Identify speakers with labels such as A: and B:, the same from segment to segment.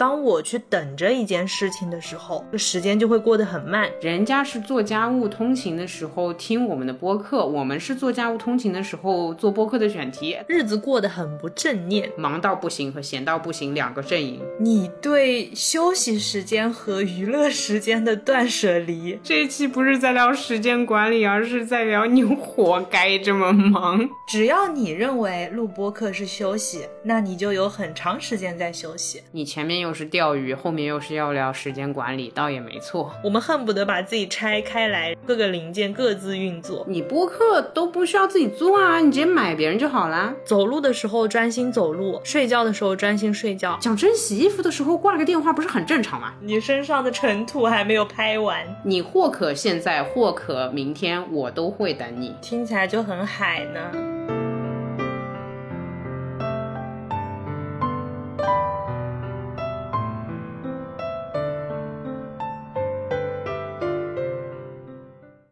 A: 当我去等着一件事情的时候，这时间就会过得很慢。
B: 人家是做家务通勤的时候听我们的播客，我们是做家务通勤的时候做播客的选题，
A: 日子过得很不正念，
B: 忙到不行和闲到不行两个阵营。
A: 你对休息时间和娱乐时间的断舍离，
B: 这一期不是在聊时间管理，而是在聊你活该这么忙。
A: 只要你认为录播课是休息，那你就有很长时间在休息。
B: 你前面又是钓鱼，后面又是要聊时间管理，倒也没错。
A: 我们恨不得把自己拆开来，各个零件各自运作。
B: 你播客都不需要自己做啊，你直接买别人就好啦。
A: 走路的时候专心走路，睡觉的时候专心睡觉。
B: 讲真，洗衣服的时候挂了个电话，不是很正常吗？
A: 你身上的尘土还没有拍完，
B: 你或可现在，或可明天，我都会等你。
A: 听起来就很海呢。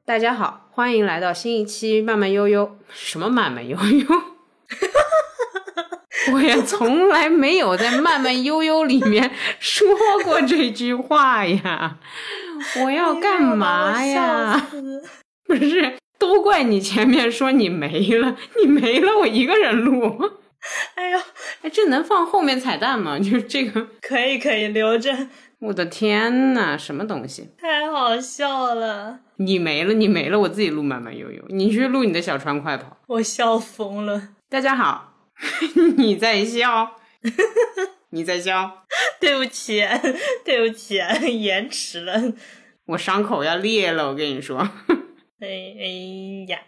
B: 大家好，欢迎来到新一期慢慢悠悠。什么慢慢悠悠？我也从来没有在慢慢悠悠里面说过这句话呀。我要干嘛呀？不是，都怪你前面说你没了，你没了，我一个人录。
A: 哎呦，
B: 哎，这能放后面彩蛋吗？就是这个，
A: 可以可以留着。
B: 我的天呐，什么东西？
A: 太好笑了！
B: 你没了，你没了，我自己录慢慢悠悠，你去录你的小船快跑。
A: 我笑疯了。
B: 大家好，你在笑，你在笑。
A: 对不起，对不起，延迟了。
B: 我伤口要裂了，我跟你说。
A: 哎哎呀，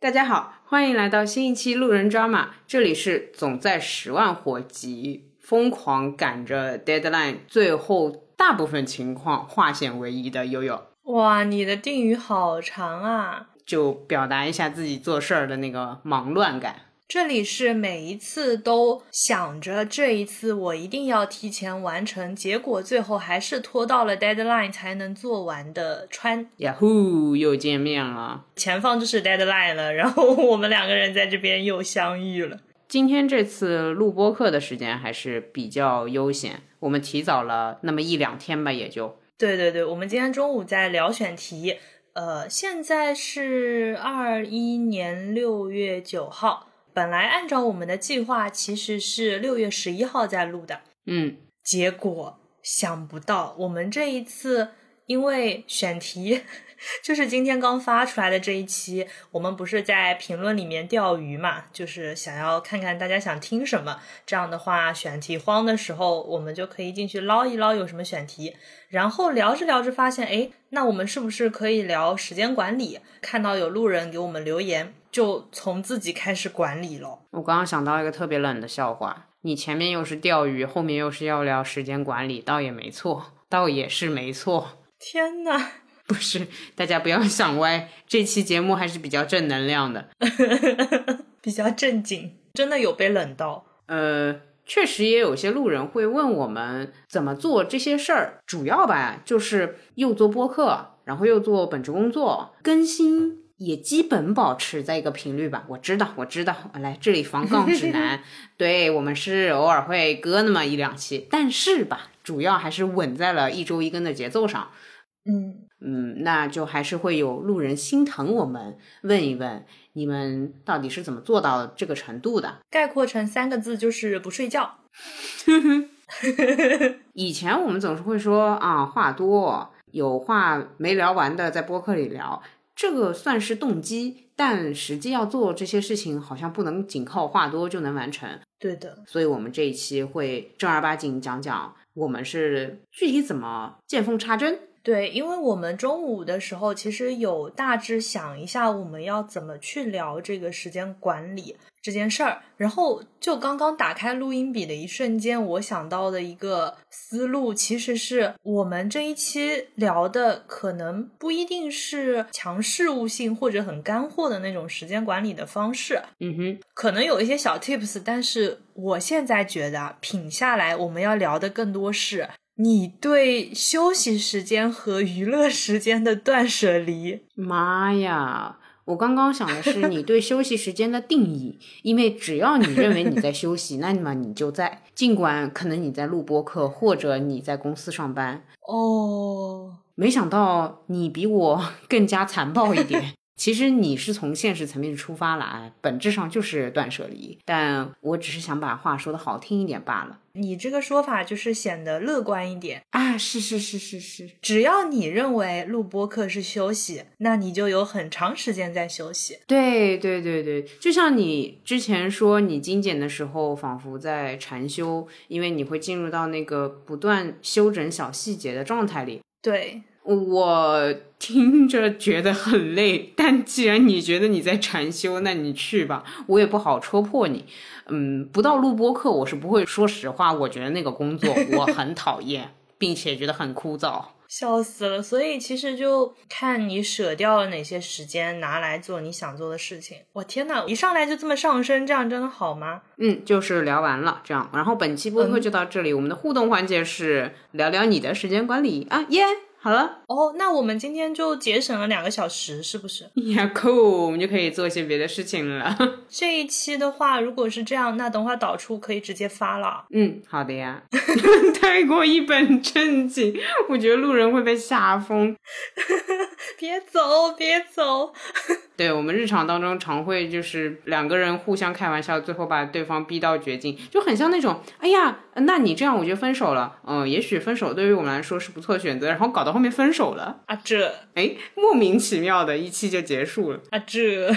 B: 大家好，欢迎来到新一期路人抓马，这里是总在十万火急。疯狂赶着 deadline，最后大部分情况化险为夷的悠悠。
A: 哇，你的定语好长啊！
B: 就表达一下自己做事儿的那个忙乱感。
A: 这里是每一次都想着这一次我一定要提前完成，结果最后还是拖到了 deadline 才能做完的川。
B: 呀呼，又见面了。
A: 前方就是 deadline 了，然后我们两个人在这边又相遇了。
B: 今天这次录播课的时间还是比较悠闲，我们提早了那么一两天吧，也就。
A: 对对对，我们今天中午在聊选题，呃，现在是二一年六月九号，本来按照我们的计划，其实是六月十一号在录的，
B: 嗯，
A: 结果想不到我们这一次因为选题。就是今天刚发出来的这一期，我们不是在评论里面钓鱼嘛？就是想要看看大家想听什么，这样的话选题荒的时候，我们就可以进去捞一捞有什么选题。然后聊着聊着发现，哎，那我们是不是可以聊时间管理？看到有路人给我们留言，就从自己开始管理了。
B: 我刚刚想到一个特别冷的笑话，你前面又是钓鱼，后面又是要聊时间管理，倒也没错，倒也是没错。
A: 天呐！
B: 不是，大家不要想歪。这期节目还是比较正能量的，
A: 比较正经。真的有被冷到？
B: 呃，确实也有些路人会问我们怎么做这些事儿。主要吧，就是又做播客，然后又做本职工作，更新也基本保持在一个频率吧。我知道，我知道。来这里防杠指 南，对我们是偶尔会割那么一两期，但是吧，主要还是稳在了一周一更的节奏上。
A: 嗯。
B: 嗯，那就还是会有路人心疼我们，问一问你们到底是怎么做到这个程度的？
A: 概括成三个字就是不睡觉。
B: 以前我们总是会说啊，话多，有话没聊完的在播客里聊，这个算是动机，但实际要做这些事情，好像不能仅靠话多就能完成。
A: 对的，
B: 所以我们这一期会正儿八经讲讲我们是具体怎么见缝插针。
A: 对，因为我们中午的时候其实有大致想一下我们要怎么去聊这个时间管理这件事儿，然后就刚刚打开录音笔的一瞬间，我想到的一个思路其实是我们这一期聊的可能不一定是强事务性或者很干货的那种时间管理的方式，
B: 嗯哼，
A: 可能有一些小 tips，但是我现在觉得品下来我们要聊的更多是。你对休息时间和娱乐时间的断舍离？
B: 妈呀！我刚刚想的是你对休息时间的定义，因为只要你认为你在休息，那么你就在，尽管可能你在录播课或者你在公司上班。
A: 哦，
B: 没想到你比我更加残暴一点。其实你是从现实层面出发来，本质上就是断舍离，但我只是想把话说的好听一点罢了。
A: 你这个说法就是显得乐观一点
B: 啊！是是是是是，
A: 只要你认为录播课是休息，那你就有很长时间在休息。
B: 对对对对，就像你之前说，你精简的时候仿佛在禅修，因为你会进入到那个不断修整小细节的状态里。
A: 对。
B: 我听着觉得很累，但既然你觉得你在禅修，那你去吧，我也不好戳破你。嗯，不到录播课，我是不会说实话。我觉得那个工作我很讨厌，并且觉得很枯燥，
A: 笑死了。所以其实就看你舍掉了哪些时间，拿来做你想做的事情。我天呐，一上来就这么上升，这样真的好吗？
B: 嗯，就是聊完了这样，然后本期播客就到这里。我们的互动环节是聊聊你的时间管理啊，耶。好了
A: 哦，那我们今天就节省了两个小时，是不是？
B: 呀，cool，我们就可以做一些别的事情了。
A: 这一期的话，如果是这样，那等会导出可以直接发了。
B: 嗯，好的呀。太过一本正经，我觉得路人会被吓疯。
A: 别走，别走。
B: 对我们日常当中常会就是两个人互相开玩笑，最后把对方逼到绝境，就很像那种，哎呀，那你这样我就分手了，嗯，也许分手对于我们来说是不错的选择，然后搞到后面分手了
A: 啊，这，
B: 哎，莫名其妙的一期就结束了。
A: 啊，这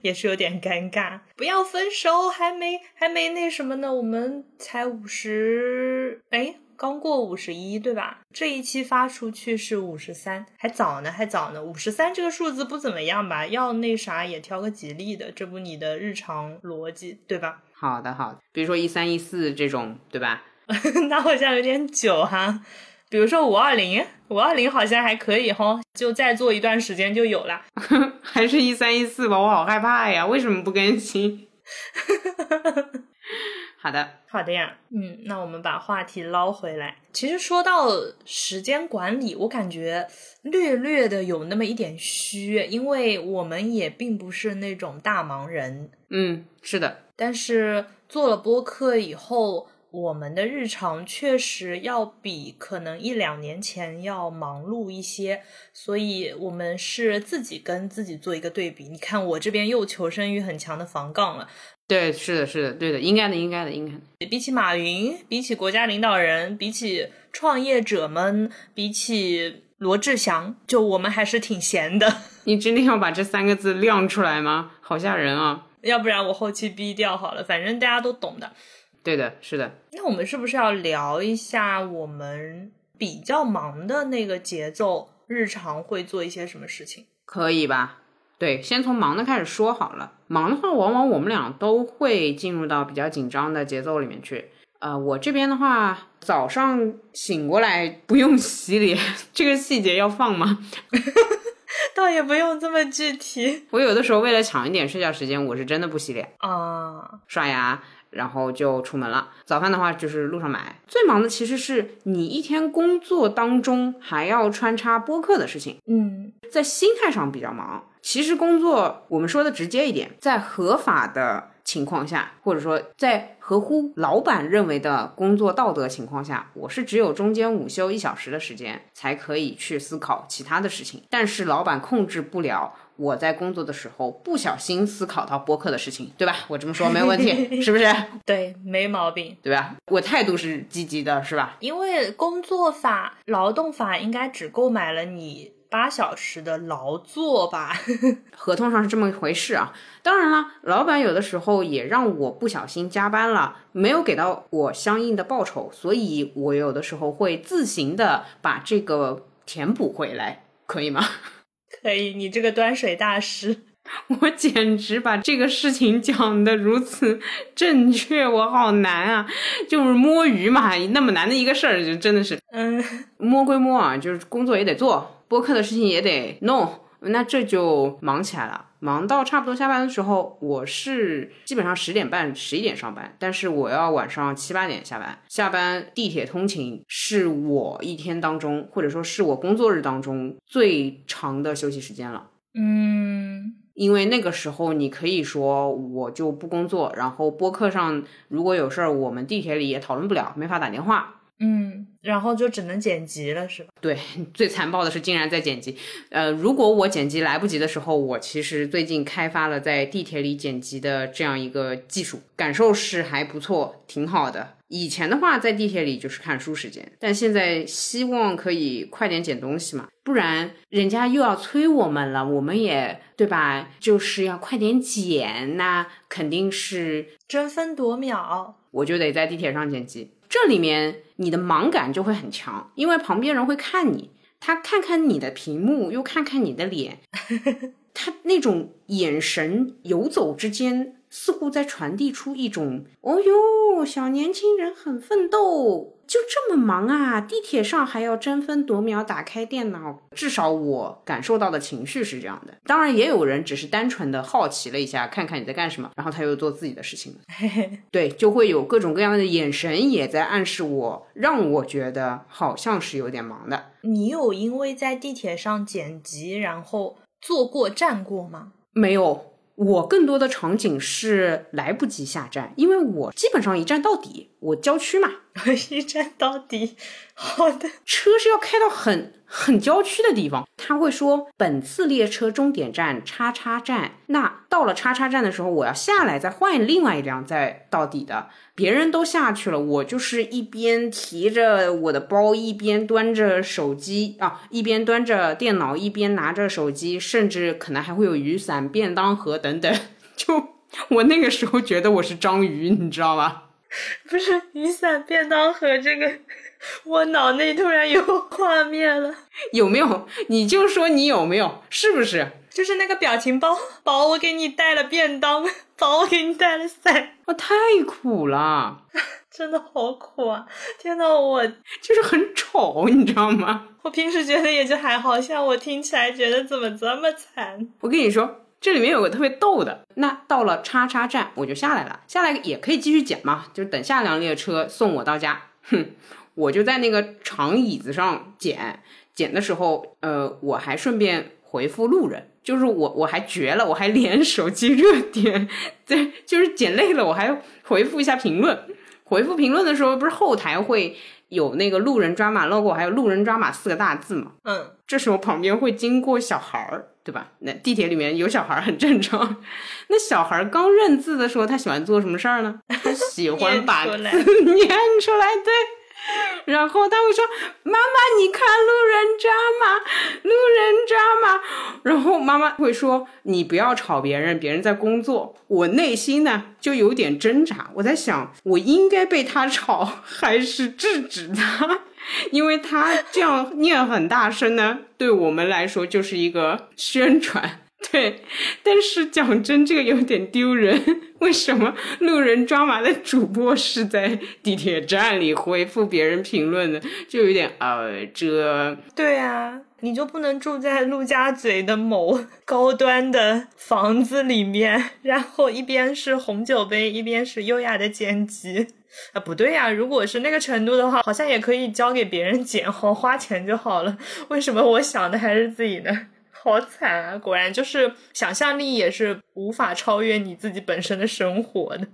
A: 也是有点尴尬，不要分手，还没还没那什么呢，我们才五十，哎。刚过五十一，对吧？这一期发出去是五十三，还早呢，还早呢。五十三这个数字不怎么样吧？要那啥也挑个吉利的，这不你的日常逻辑对吧？
B: 好的，好的。比如说一三一四这种，对吧？
A: 那好像有点久哈。比如说五二零，五二零好像还可以哈，就再做一段时间就有了。
B: 还是一三一四吧，我好害怕呀，为什么不更新？好的，
A: 好的呀，嗯，那我们把话题捞回来。其实说到时间管理，我感觉略略的有那么一点虚，因为我们也并不是那种大忙人。
B: 嗯，是的。
A: 但是做了播客以后，我们的日常确实要比可能一两年前要忙碌一些，所以我们是自己跟自己做一个对比。你看我这边又求生欲很强的防杠了。
B: 对，是的，是的，对的，应该的，应该的，应该的。
A: 比起马云，比起国家领导人，比起创业者们，比起罗志祥，就我们还是挺闲的。
B: 你真的要把这三个字亮出来吗？好吓人啊！
A: 要不然我后期逼掉好了，反正大家都懂的。
B: 对的，是的。
A: 那我们是不是要聊一下我们比较忙的那个节奏，日常会做一些什么事情？
B: 可以吧？对，先从忙的开始说好了。忙的话，往往我们俩都会进入到比较紧张的节奏里面去。呃，我这边的话，早上醒过来不用洗脸，这个细节要放吗？
A: 倒也不用这么具体。
B: 我有的时候为了抢一点睡觉时间，我是真的不洗脸
A: 啊，
B: 刷牙。然后就出门了。早饭的话就是路上买。最忙的其实是你一天工作当中还要穿插播客的事情。
A: 嗯，
B: 在心态上比较忙。其实工作我们说的直接一点，在合法的情况下，或者说在合乎老板认为的工作道德情况下，我是只有中间午休一小时的时间才可以去思考其他的事情。但是老板控制不了。我在工作的时候不小心思考到播客的事情，对吧？我这么说 没有问题，是不是？
A: 对，没毛病，
B: 对吧？我态度是积极的，是吧？
A: 因为工作法、劳动法应该只购买了你八小时的劳作吧？
B: 合同上是这么一回事啊。当然了，老板有的时候也让我不小心加班了，没有给到我相应的报酬，所以我有的时候会自行的把这个填补回来，可以吗？
A: 可以，你这个端水大师，
B: 我简直把这个事情讲的如此正确，我好难啊！就是摸鱼嘛，那么难的一个事儿，就真的是，
A: 嗯，
B: 摸归摸啊，就是工作也得做，播客的事情也得弄，那这就忙起来了。忙到差不多下班的时候，我是基本上十点半、十一点上班，但是我要晚上七八点下班。下班地铁通勤是我一天当中，或者说是我工作日当中最长的休息时间了。
A: 嗯，
B: 因为那个时候你可以说我就不工作，然后播客上如果有事儿，我们地铁里也讨论不了，没法打电话。
A: 嗯，然后就只能剪辑了，是吧？
B: 对，最残暴的是竟然在剪辑。呃，如果我剪辑来不及的时候，我其实最近开发了在地铁里剪辑的这样一个技术，感受是还不错，挺好的。以前的话，在地铁里就是看书时间，但现在希望可以快点剪东西嘛，不然人家又要催我们了，我们也对吧？就是要快点剪，那肯定是
A: 争分夺秒，
B: 我就得在地铁上剪辑。这里面你的盲感就会很强，因为旁边人会看你，他看看你的屏幕，又看看你的脸，他那种眼神游走之间。似乎在传递出一种“哦哟，小年轻人很奋斗，就这么忙啊！地铁上还要争分夺秒打开电脑。”至少我感受到的情绪是这样的。当然，也有人只是单纯的好奇了一下，看看你在干什么，然后他又做自己的事情了。对，就会有各种各样的眼神也在暗示我，让我觉得好像是有点忙的。
A: 你有因为在地铁上剪辑，然后坐过站过吗？
B: 没有。我更多的场景是来不及下站，因为我基本上一站到底。我郊区嘛，
A: 一站到底。好的，
B: 车是要开到很很郊区的地方。他会说本次列车终点站叉叉站。那到了叉叉站的时候，我要下来再换另外一辆再到底的。别人都下去了，我就是一边提着我的包，一边端着手机啊，一边端着电脑，一边拿着手机，甚至可能还会有雨伞、便当盒等等。就我那个时候觉得我是章鱼，你知道吗？
A: 不是雨伞、便当盒这个，我脑内突然有画面了。
B: 有没有？你就说你有没有？是不是？
A: 就是那个表情包，宝，我给你带了便当，宝，我给你带了伞。
B: 我太苦了，
A: 真的好苦啊！天呐，我
B: 就是很丑，你知道吗？
A: 我平时觉得也就还好，像我听起来觉得怎么这么惨？
B: 我跟你说，这里面有个特别逗的，那到了叉叉站我就下来了，下来也可以继续捡嘛，就等下辆列车送我到家。哼，我就在那个长椅子上捡，捡的时候，呃，我还顺便回复路人。就是我，我还绝了，我还连手机热点，对，就是捡累了，我还回复一下评论。回复评论的时候，不是后台会有那个路人抓马 logo，还有路人抓马四个大字嘛？
A: 嗯，
B: 这时候旁边会经过小孩儿，对吧？那地铁里面有小孩儿很正常。那小孩儿刚认字的时候，他喜欢做什么事儿呢？他喜欢把字 念出来，对。然后他会说：“妈妈，你看路人渣吗？路人渣吗？”然后妈妈会说：“你不要吵别人，别人在工作。”我内心呢就有点挣扎，我在想，我应该被他 吵，还是制止他？因为他这样念很大声呢，对我们来说就是一个宣传。对，但是讲真，这个有点丢人。为什么路人抓马的主播是在地铁站里回复别人评论的？就有点呃，这
A: 对啊，你就不能住在陆家嘴的某高端的房子里面，然后一边是红酒杯，一边是优雅的剪辑啊？不对呀，如果是那个程度的话，好像也可以交给别人剪，好花钱就好了。为什么我想的还是自己呢？好惨啊！果然就是想象力也是无法超越你自己本身的生活的。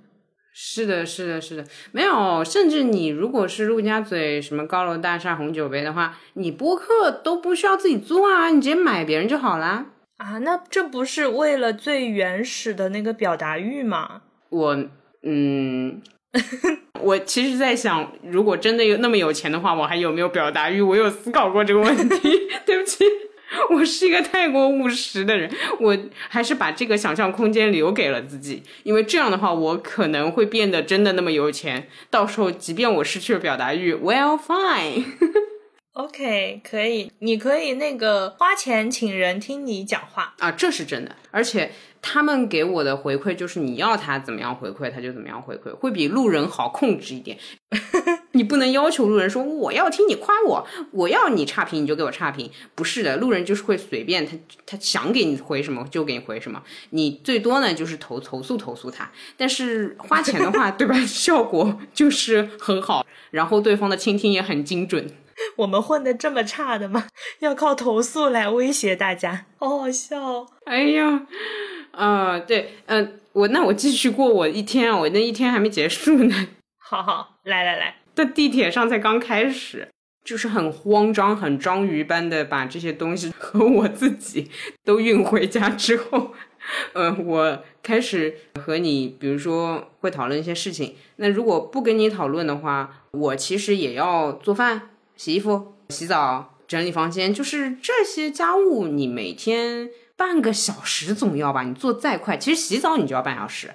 B: 是的，是的，是的，没有。甚至你如果是陆家嘴什么高楼大厦红酒杯的话，你播客都不需要自己做啊，你直接买别人就好啦。
A: 啊，那这不是为了最原始的那个表达欲吗？
B: 我，嗯，我其实在想，如果真的有那么有钱的话，我还有没有表达欲？我有思考过这个问题。对不起。我是一个太过务实的人，我还是把这个想象空间留给了自己，因为这样的话，我可能会变得真的那么有钱。到时候，即便我失去了表达欲，Well fine。
A: OK，可以，你可以那个花钱请人听你讲话
B: 啊，这是真的，而且。他们给我的回馈就是你要他怎么样回馈他就怎么样回馈，会比路人好控制一点。你不能要求路人说我要听你夸我，我要你差评你就给我差评，不是的，路人就是会随便他他想给你回什么就给你回什么，你最多呢就是投投诉投诉他，但是花钱的话 对吧，效果就是很好，然后对方的倾听也很精准。
A: 我们混的这么差的吗？要靠投诉来威胁大家，好好笑。
B: 哎呀，啊，对，嗯，我那我继续过我一天啊，我那一天还没结束呢。
A: 好好，来来来，
B: 在地铁上才刚开始，就是很慌张、很章鱼般的把这些东西 和我自己都运回家之后。呃，我开始和你，比如说会讨论一些事情。那如果不跟你讨论的话，我其实也要做饭、洗衣服、洗澡、整理房间，就是这些家务，你每天半个小时总要吧？你做再快，其实洗澡你就要半小时。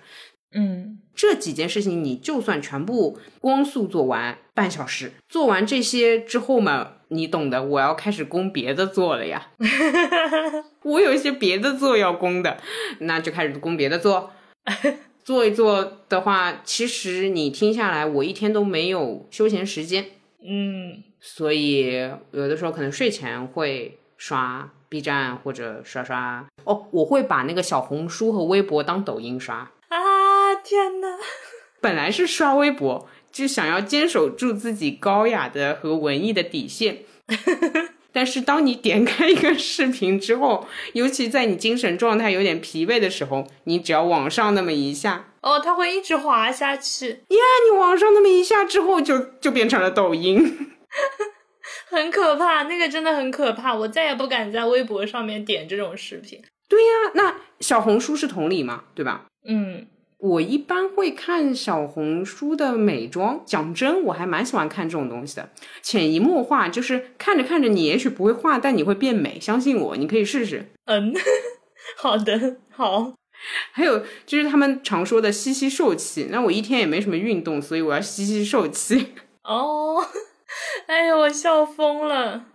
A: 嗯，
B: 这几件事情你就算全部光速做完，半小时。做完这些之后嘛，你懂的，我要开始攻别的做了呀。我有一些别的做要攻的，那就开始攻别的做。做一做的话，其实你听下来，我一天都没有休闲时间。
A: 嗯，
B: 所以有的时候可能睡前会刷 B 站或者刷刷哦，我会把那个小红书和微博当抖音刷。
A: 啊天哪！
B: 本来是刷微博，就想要坚守住自己高雅的和文艺的底线。但是当你点开一个视频之后，尤其在你精神状态有点疲惫的时候，你只要往上那么一下，
A: 哦，它会一直滑下去。
B: 呀，你往上那么一下之后，就就变成了抖音，
A: 很可怕。那个真的很可怕，我再也不敢在微博上面点这种视频。
B: 对呀，那小红书是同理嘛，对吧？
A: 嗯，
B: 我一般会看小红书的美妆，讲真，我还蛮喜欢看这种东西的。潜移默化，就是看着看着，你也许不会画，但你会变美，相信我，你可以试试。
A: 嗯，好的，好。
B: 还有就是他们常说的吸吸受气，那我一天也没什么运动，所以我要吸吸受气。
A: 哦，哎呦，我笑疯了。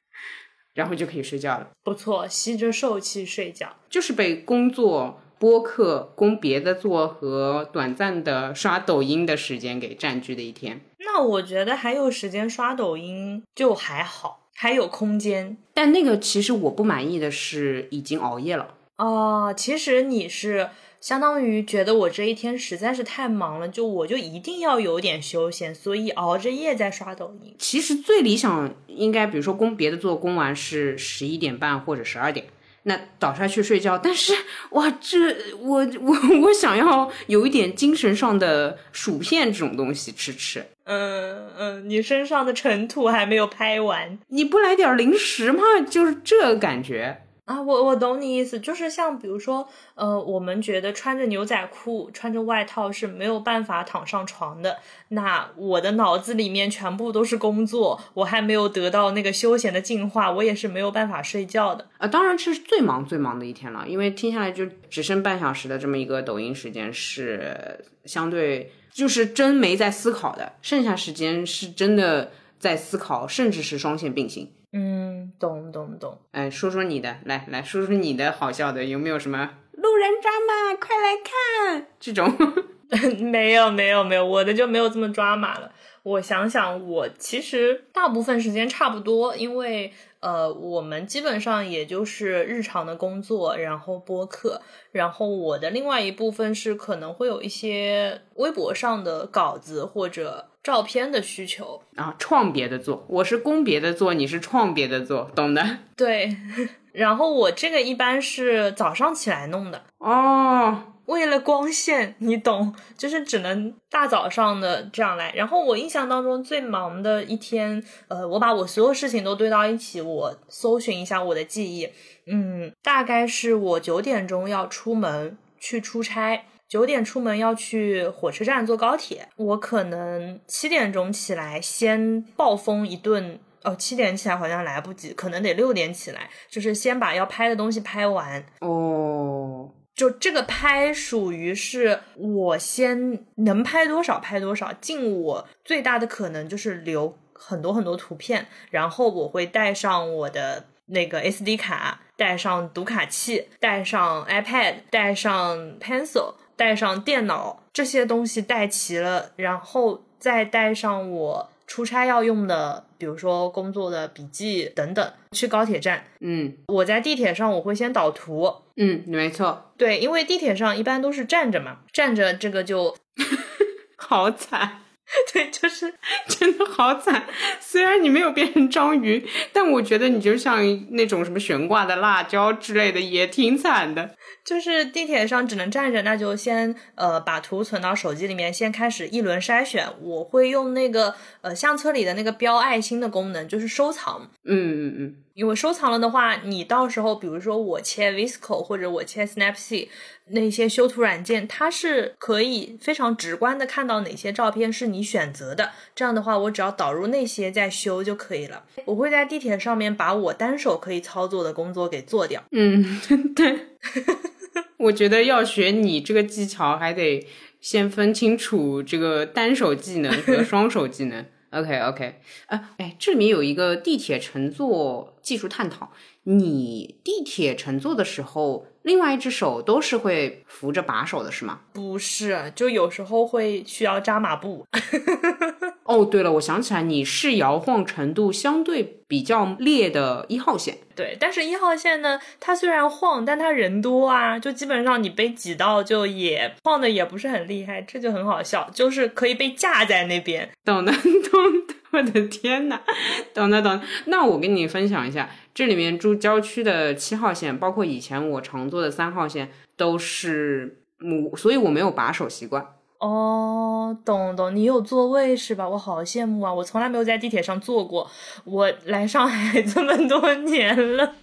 B: 然后就可以睡觉了。
A: 不错，吸着受气睡觉。
B: 就是被工作、播客、供别的做和短暂的刷抖音的时间给占据的一天。
A: 那我觉得还有时间刷抖音就还好，还有空间。
B: 但那个其实我不满意的是已经熬夜了。
A: 哦，其实你是相当于觉得我这一天实在是太忙了，就我就一定要有点休闲，所以熬着夜在刷抖音。
B: 其实最理想应该，比如说攻别的做攻完是十一点半或者十二点，那倒下去睡觉。但是哇，这我我我想要有一点精神上的薯片这种东西吃吃。
A: 嗯嗯，你身上的尘土还没有拍完，
B: 你不来点零食吗？就是这感觉。
A: 啊，我我懂你意思，就是像比如说，呃，我们觉得穿着牛仔裤、穿着外套是没有办法躺上床的。那我的脑子里面全部都是工作，我还没有得到那个休闲的进化，我也是没有办法睡觉的。
B: 啊，当然这是最忙最忙的一天了，因为听下来就只剩半小时的这么一个抖音时间是相对就是真没在思考的，剩下时间是真的在思考，甚至是双线并行。
A: 嗯，懂懂懂。
B: 哎，说说你的，来来说说你的好笑的，有没有什么路人抓马，快来看这种？
A: 没有没有没有，我的就没有这么抓马了。我想想，我其实大部分时间差不多，因为呃，我们基本上也就是日常的工作，然后播客，然后我的另外一部分是可能会有一些微博上的稿子或者照片的需求
B: 啊，创别的做，我是工别的做，你是创别的做，懂的。
A: 对，然后我这个一般是早上起来弄的
B: 哦。
A: 为了光线，你懂，就是只能大早上的这样来。然后我印象当中最忙的一天，呃，我把我所有事情都堆到一起，我搜寻一下我的记忆，嗯，大概是我九点钟要出门去出差，九点出门要去火车站坐高铁，我可能七点钟起来先暴风一顿，哦，七点起来好像来不及，可能得六点起来，就是先把要拍的东西拍完。
B: 哦。
A: 就这个拍属于是我先能拍多少拍多少，尽我最大的可能就是留很多很多图片，然后我会带上我的那个 SD 卡，带上读卡器，带上 iPad，带上 pencil，带上电脑，这些东西带齐了，然后再带上我。出差要用的，比如说工作的笔记等等，去高铁站。
B: 嗯，
A: 我在地铁上我会先导图。
B: 嗯，没错。
A: 对，因为地铁上一般都是站着嘛，站着这个就
B: 好惨。
A: 对，就是
B: 真的好惨。虽然你没有变成章鱼，但我觉得你就像那种什么悬挂的辣椒之类的，也挺惨的。
A: 就是地铁上只能站着，那就先呃把图存到手机里面，先开始一轮筛选。我会用那个呃相册里的那个标爱心的功能，就是收藏。
B: 嗯嗯嗯。
A: 因为收藏了的话，你到时候比如说我切 Visco 或者我切 Snapseed 那些修图软件，它是可以非常直观的看到哪些照片是你选择的。这样的话，我只要导入那些再修就可以了。我会在地铁上面把我单手可以操作的工作给做掉。
B: 嗯，对。我觉得要学你这个技巧，还得先分清楚这个单手技能和双手技能。OK OK，哎哎，这里有一个地铁乘坐技术探讨。你地铁乘坐的时候，另外一只手都是会扶着把手的，是吗？
A: 不是，就有时候会需要扎马步。
B: 哦，对了，我想起来，你是摇晃程度相对比较烈的一号线。
A: 对，但是一号线呢，它虽然晃，但它人多啊，就基本上你被挤到，就也晃的也不是很厉害，这就很好笑，就是可以被架在那边。
B: 懂的，懂的，我的天呐，懂的，懂。那我跟你分享一下，这里面住郊区的七号线，包括以前我常坐的三号线，都是我，所以我没有把手习惯。
A: 哦，懂懂，你有座位是吧？我好羡慕啊！我从来没有在地铁上坐过，我来上海 这么多年了。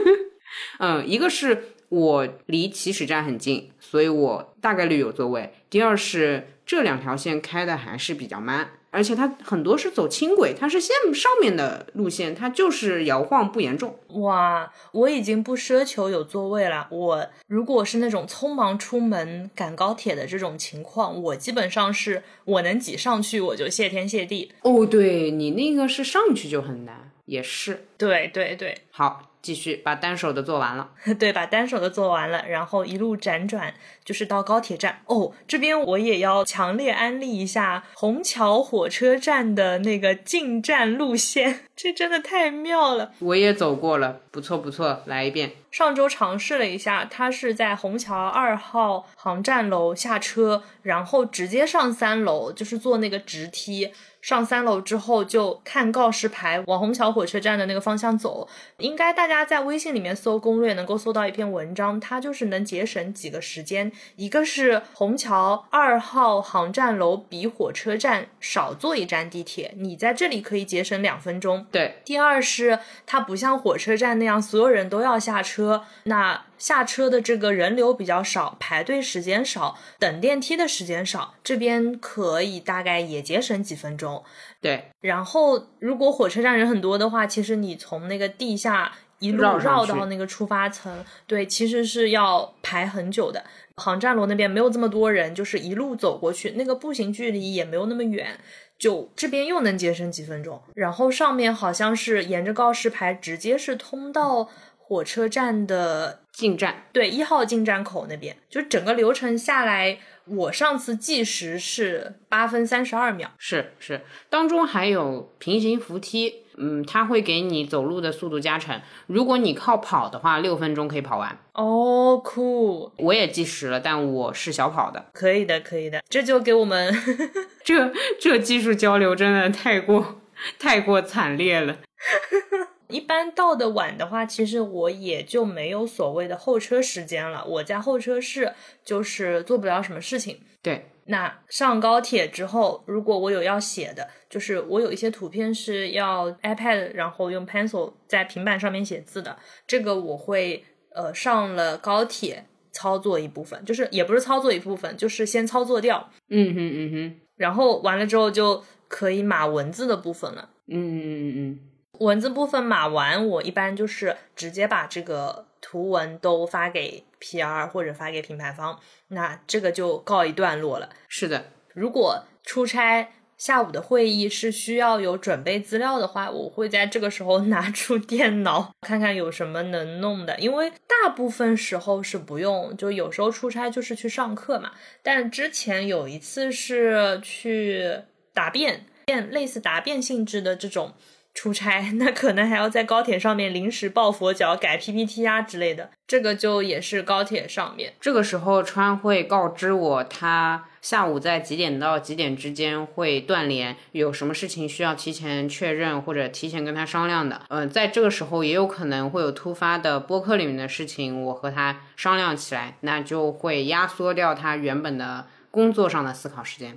B: 嗯，一个是我离起始站很近，所以我大概率有座位。第二是这两条线开的还是比较慢。而且它很多是走轻轨，它是线上面的路线，它就是摇晃不严重。
A: 哇，我已经不奢求有座位了。我如果是那种匆忙出门赶高铁的这种情况，我基本上是我能挤上去，我就谢天谢地。
B: 哦，对你那个是上去就很难，也是。
A: 对对对，
B: 好。继续把单手的做完了，
A: 对，把单手的做完了，然后一路辗转，就是到高铁站。哦，这边我也要强烈安利一下虹桥火车站的那个进站路线，这真的太妙了。
B: 我也走过了，不错不错，来一遍。
A: 上周尝试了一下，它是在虹桥二号航站楼下车，然后直接上三楼，就是坐那个直梯。上三楼之后就看告示牌，往虹桥火车站的那个方向走。应该大家在微信里面搜攻略，能够搜到一篇文章，它就是能节省几个时间。一个是虹桥二号航站楼比火车站少坐一站地铁，你在这里可以节省两分钟。
B: 对。
A: 第二是它不像火车站那样所有人都要下车，那。下车的这个人流比较少，排队时间少，等电梯的时间少，这边可以大概也节省几分钟。
B: 对，
A: 然后如果火车站人很多的话，其实你从那个地下一路绕到那个出发层，对，其实是要排很久的。航站楼那边没有这么多人，就是一路走过去，那个步行距离也没有那么远，就这边又能节省几分钟。然后上面好像是沿着告示牌，直接是通到。火车站的
B: 进站，
A: 对一号进站口那边，就整个流程下来，我上次计时是八分三十二秒，
B: 是是，当中还有平行扶梯，嗯，它会给你走路的速度加成。如果你靠跑的话，六分钟可以跑完。
A: 哦，酷！
B: 我也计时了，但我是小跑的。
A: 可以的，可以的，这就给我们
B: 这这技术交流真的太过太过惨烈了。
A: 一般到的晚的话，其实我也就没有所谓的候车时间了。我在候车室就是做不了什么事情。
B: 对，
A: 那上高铁之后，如果我有要写的，就是我有一些图片是要 iPad，然后用 pencil 在平板上面写字的，这个我会呃上了高铁操作一部分，就是也不是操作一部分，就是先操作掉。
B: 嗯哼嗯哼，
A: 然后完了之后就可以码文字的部分了。
B: 嗯嗯嗯嗯。
A: 文字部分码完，我一般就是直接把这个图文都发给 PR 或者发给品牌方，那这个就告一段落了。
B: 是的，
A: 如果出差下午的会议是需要有准备资料的话，我会在这个时候 拿出电脑看看有什么能弄的，因为大部分时候是不用，就有时候出差就是去上课嘛。但之前有一次是去答辩，辩类似答辩性质的这种。出差，那可能还要在高铁上面临时抱佛脚、改 PPT 啊之类的，这个就也是高铁上面。
B: 这个时候川会告知我，他下午在几点到几点之间会断联，有什么事情需要提前确认或者提前跟他商量的。嗯，在这个时候也有可能会有突发的播客里面的事情，我和他商量起来，那就会压缩掉他原本的工作上的思考时间。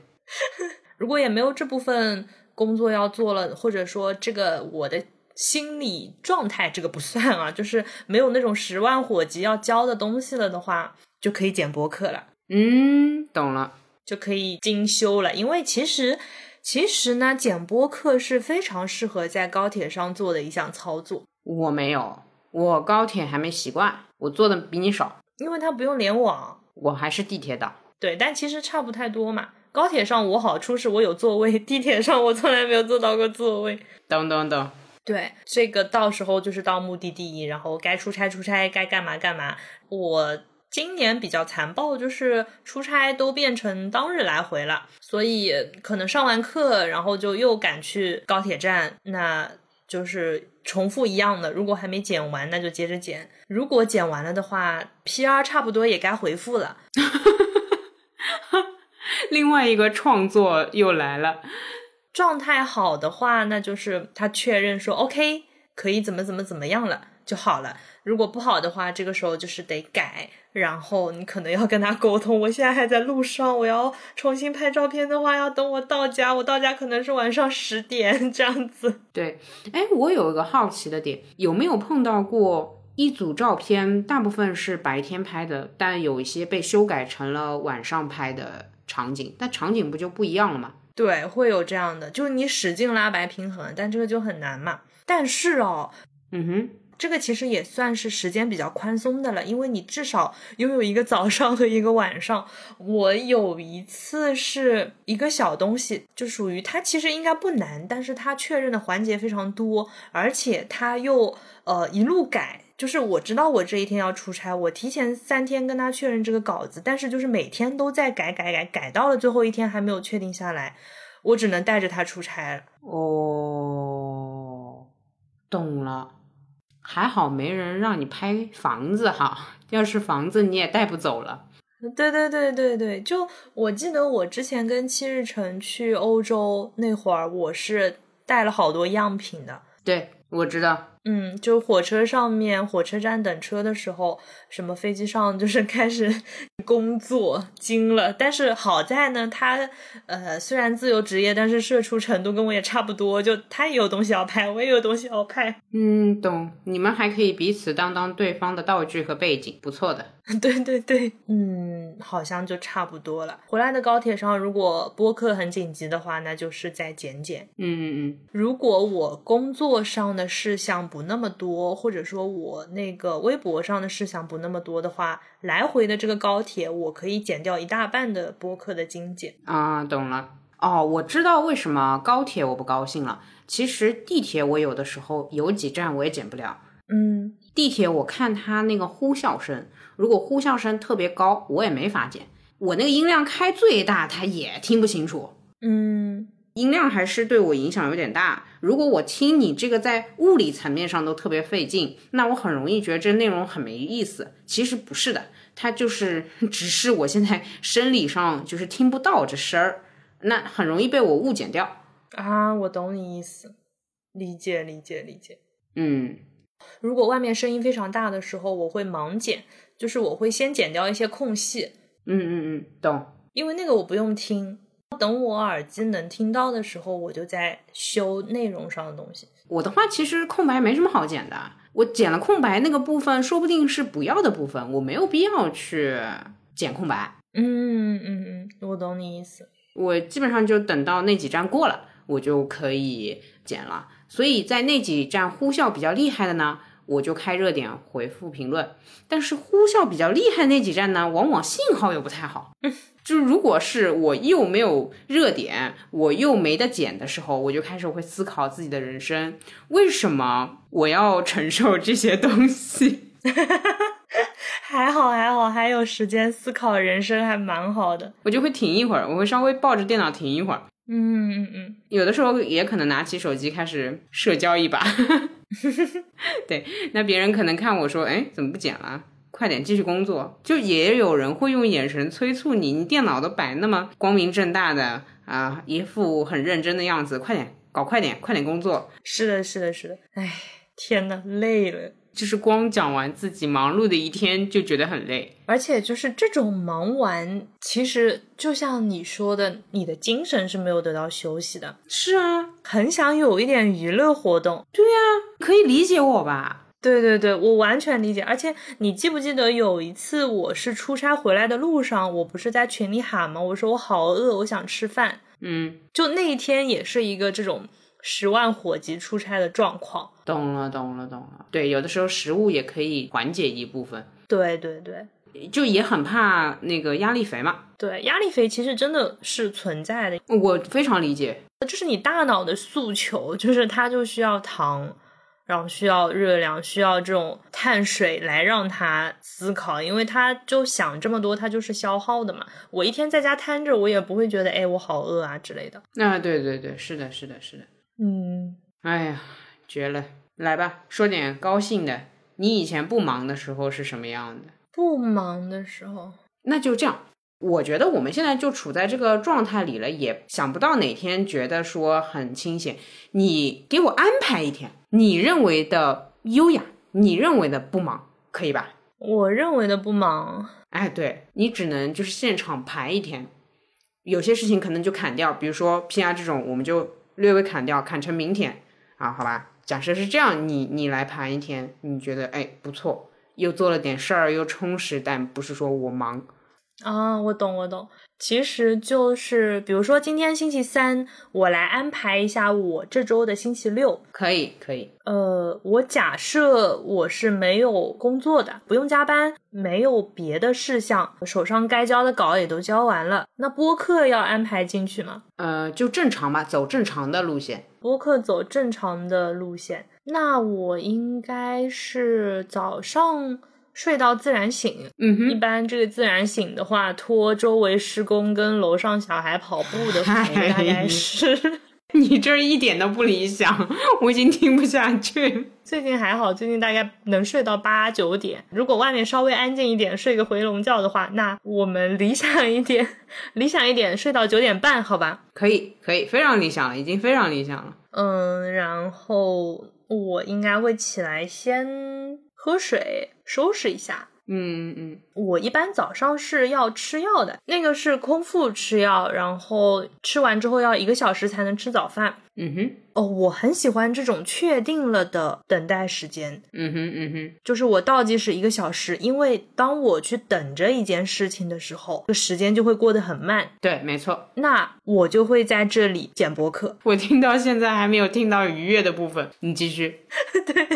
A: 如果也没有这部分。工作要做了，或者说这个我的心理状态这个不算啊，就是没有那种十万火急要交的东西了的话，就可以剪播客了。
B: 嗯，懂了，
A: 就可以精修了。因为其实其实呢，剪播客是非常适合在高铁上做的一项操作。
B: 我没有，我高铁还没习惯，我做的比你少，
A: 因为它不用联网。
B: 我还是地铁党。
A: 对，但其实差不太多嘛。高铁上我好处是我有座位，地铁上我从来没有坐到过座位。
B: 等等等，
A: 对，这个到时候就是到目的地，然后该出差出差，该干嘛干嘛。我今年比较残暴，就是出差都变成当日来回了，所以可能上完课，然后就又赶去高铁站，那就是重复一样的。如果还没剪完，那就接着剪；如果剪完了的话，PR 差不多也该回复了。
B: 另外一个创作又来了，
A: 状态好的话，那就是他确认说 OK 可以怎么怎么怎么样了就好了。如果不好的话，这个时候就是得改，然后你可能要跟他沟通。我现在还在路上，我要重新拍照片的话，要等我到家。我到家可能是晚上十点这样子。
B: 对，哎，我有一个好奇的点，有没有碰到过一组照片，大部分是白天拍的，但有一些被修改成了晚上拍的？场景，但场景不就不一样了吗？
A: 对，会有这样的，就是你使劲拉白平衡，但这个就很难嘛。但是哦，
B: 嗯哼，
A: 这个其实也算是时间比较宽松的了，因为你至少拥有一个早上和一个晚上。我有一次是一个小东西，就属于它其实应该不难，但是它确认的环节非常多，而且它又呃一路改。就是我知道我这一天要出差，我提前三天跟他确认这个稿子，但是就是每天都在改改改，改到了最后一天还没有确定下来，我只能带着他出差了。
B: 哦，懂了，还好没人让你拍房子哈，要是房子你也带不走了。
A: 对对对对对，就我记得我之前跟七日城去欧洲那会儿，我是带了好多样品的。
B: 对，我知道。
A: 嗯，就火车上面，火车站等车的时候，什么飞机上就是 开始工作惊了。但是好在呢，他呃虽然自由职业，但是社畜程度跟我也差不多，就他也有东西要拍，我也有东西要拍。
B: 嗯，懂。你们还可以彼此当当对方的道具和背景，不错的。
A: 对对对，嗯，好像就差不多了。回来的高铁上，如果播客很紧急的话，那就是再剪剪。
B: 嗯嗯嗯。
A: 如果我工作上的事项。不那么多，或者说我那个微博上的事项不那么多的话，来回的这个高铁我可以减掉一大半的播客的精简
B: 啊，懂了哦，我知道为什么高铁我不高兴了。其实地铁我有的时候有几站我也减不了，
A: 嗯，
B: 地铁我看它那个呼啸声，如果呼啸声特别高，我也没法减，我那个音量开最大，它也听不清楚，
A: 嗯。
B: 音量还是对我影响有点大。如果我听你这个在物理层面上都特别费劲，那我很容易觉得这内容很没意思。其实不是的，它就是 只是我现在生理上就是听不到这声儿，那很容易被我误剪掉
A: 啊。我懂你意思，理解理解理解。
B: 嗯，
A: 如果外面声音非常大的时候，我会盲剪，就是我会先剪掉一些空隙。
B: 嗯嗯嗯，懂。
A: 因为那个我不用听。等我耳机能听到的时候，我就在修内容上的东西。
B: 我的话其实空白没什么好剪的，我剪了空白那个部分，说不定是不要的部分，我没有必要去剪空白。
A: 嗯嗯嗯，我懂你意思。
B: 我基本上就等到那几站过了，我就可以剪了。所以在那几站呼啸比较厉害的呢，我就开热点回复评论。但是呼啸比较厉害那几站呢，往往信号又不太好。就如果是我又没有热点，我又没得剪的时候，我就开始会思考自己的人生，为什么我要承受这些东西？
A: 还好还好，还有时间思考人生，还蛮好的。
B: 我就会停一会儿，我会稍微抱着电脑停一会儿。
A: 嗯嗯嗯，
B: 有的时候也可能拿起手机开始社交一把。呵呵呵对，那别人可能看我说，哎，怎么不剪了？快点继续工作。就也有人会用眼神催促你，你电脑都摆那么光明正大的啊，一副很认真的样子，快点搞快点，快点工作。
A: 是的，是的，是的。哎，天呐，累了。
B: 就是光讲完自己忙碌的一天就觉得很累，
A: 而且就是这种忙完，其实就像你说的，你的精神是没有得到休息的。
B: 是啊，
A: 很想有一点娱乐活动。
B: 对呀，可以理解我吧？
A: 对对对，我完全理解。而且你记不记得有一次我是出差回来的路上，我不是在群里喊吗？我说我好饿，我想吃饭。
B: 嗯，
A: 就那一天也是一个这种。十万火急出差的状况，
B: 懂了，懂了，懂了。对，有的时候食物也可以缓解一部分。
A: 对，对，对，
B: 就也很怕那个压力肥嘛。
A: 对，压力肥其实真的是存在的。
B: 我非常理解，
A: 就是你大脑的诉求，就是它就需要糖，然后需要热量，需要这种碳水来让它思考，因为它就想这么多，它就是消耗的嘛。我一天在家瘫着，我也不会觉得哎，我好饿啊之类的。
B: 啊，对对对，是的，是的，是的。
A: 嗯，
B: 哎呀，绝了！来吧，说点高兴的。你以前不忙的时候是什么样的？
A: 不忙的时候，
B: 那就这样。我觉得我们现在就处在这个状态里了，也想不到哪天觉得说很清闲。你给我安排一天，你认为的优雅，你认为的不忙，可以吧？
A: 我认为的不忙，
B: 哎，对你只能就是现场排一天，有些事情可能就砍掉，比如说 PR 这种，我们就。略微砍掉，砍成明天啊，好吧。假设是这样，你你来盘一天，你觉得哎不错，又做了点事儿，又充实，但不是说我忙
A: 啊。我懂，我懂。其实就是，比如说今天星期三，我来安排一下我这周的星期六，
B: 可以，可以。
A: 呃，我假设我是没有工作的，不用加班，没有别的事项，手上该交的稿也都交完了，那播客要安排进去吗？
B: 呃，就正常吧，走正常的路线。
A: 播客走正常的路线，那我应该是早上。睡到自然醒，
B: 嗯哼，
A: 一般这个自然醒的话，拖周围施工跟楼上小孩跑步的时候，大概是。
B: 你这一点都不理想，我已经听不下去。
A: 最近还好，最近大概能睡到八九点。如果外面稍微安静一点，睡个回笼觉的话，那我们理想一点，理想一点，睡到九点半，好吧？
B: 可以，可以，非常理想了，已经非常理想了。
A: 嗯，然后我应该会起来先喝水。收拾一下，
B: 嗯嗯，
A: 我一般早上是要吃药的，那个是空腹吃药，然后吃完之后要一个小时才能吃早饭。
B: 嗯哼，
A: 哦，我很喜欢这种确定了的等待时间。
B: 嗯哼，嗯哼，
A: 就是我倒计时一个小时，因为当我去等着一件事情的时候，这时间就会过得很慢。
B: 对，没错。
A: 那我就会在这里剪播客。
B: 我听到现在还没有听到愉悦的部分，你继续。
A: 对，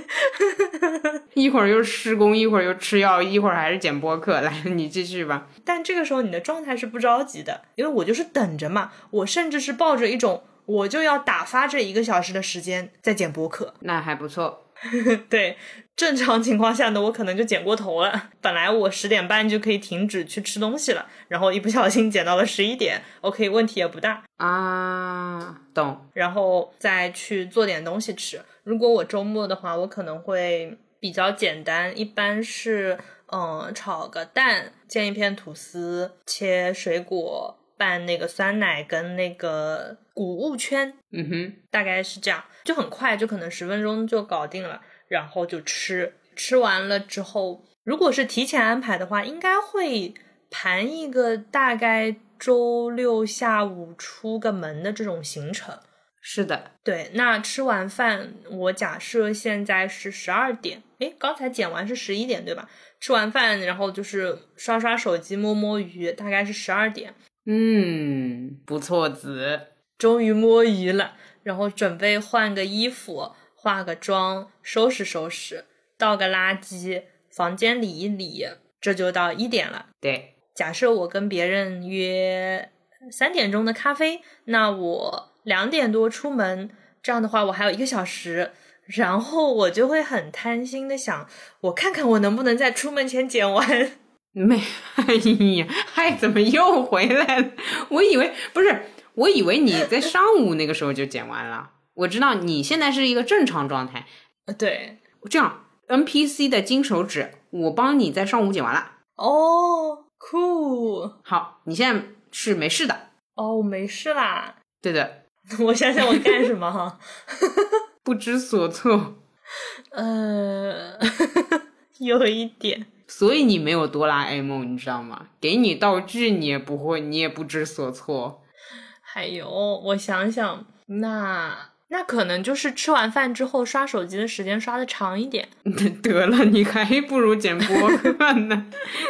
B: 一会儿又施工，一会儿又吃药，一会儿还是剪播客。来，你继续吧。
A: 但这个时候你的状态是不着急的，因为我就是等着嘛。我甚至是抱着一种。我就要打发这一个小时的时间在剪播客，
B: 那还不错。
A: 对，正常情况下呢，我可能就剪过头了。本来我十点半就可以停止去吃东西了，然后一不小心剪到了十一点。OK，问题也不大
B: 啊，懂。
A: 然后再去做点东西吃。如果我周末的话，我可能会比较简单，一般是嗯炒个蛋，煎一片吐司，切水果。拌那个酸奶跟那个谷物圈，
B: 嗯哼，
A: 大概是这样，就很快，就可能十分钟就搞定了，然后就吃，吃完了之后，如果是提前安排的话，应该会盘一个大概周六下午出个门的这种行程。
B: 是的，
A: 对，那吃完饭，我假设现在是十二点，诶，刚才剪完是十一点对吧？吃完饭，然后就是刷刷手机，摸摸鱼，大概是十二点。
B: 嗯，不错子，
A: 终于摸鱼了。然后准备换个衣服，化个妆，收拾收拾，倒个垃圾，房间理一理，这就到一点了。
B: 对，
A: 假设我跟别人约三点钟的咖啡，那我两点多出门，这样的话我还有一个小时，然后我就会很贪心的想，我看看我能不能在出门前剪完。
B: 没，哎呀，嗨，怎么又回来了？我以为不是，我以为你在上午那个时候就剪完了。我知道你现在是一个正常状态。
A: 呃，对，
B: 这样 NPC 的金手指，我帮你在上午剪完了。
A: 哦，酷，
B: 好，你现在是没事的。
A: 哦，没事啦。
B: 对的，
A: 我想想我干什么哈，
B: 不知所措，
A: 呃，有一点。
B: 所以你没有哆啦 A 梦，你知道吗？给你道具你也不会，你也不知所措。
A: 还有，我想想，那那可能就是吃完饭之后刷手机的时间刷的长一点。
B: 得了，你还不如剪播客呢。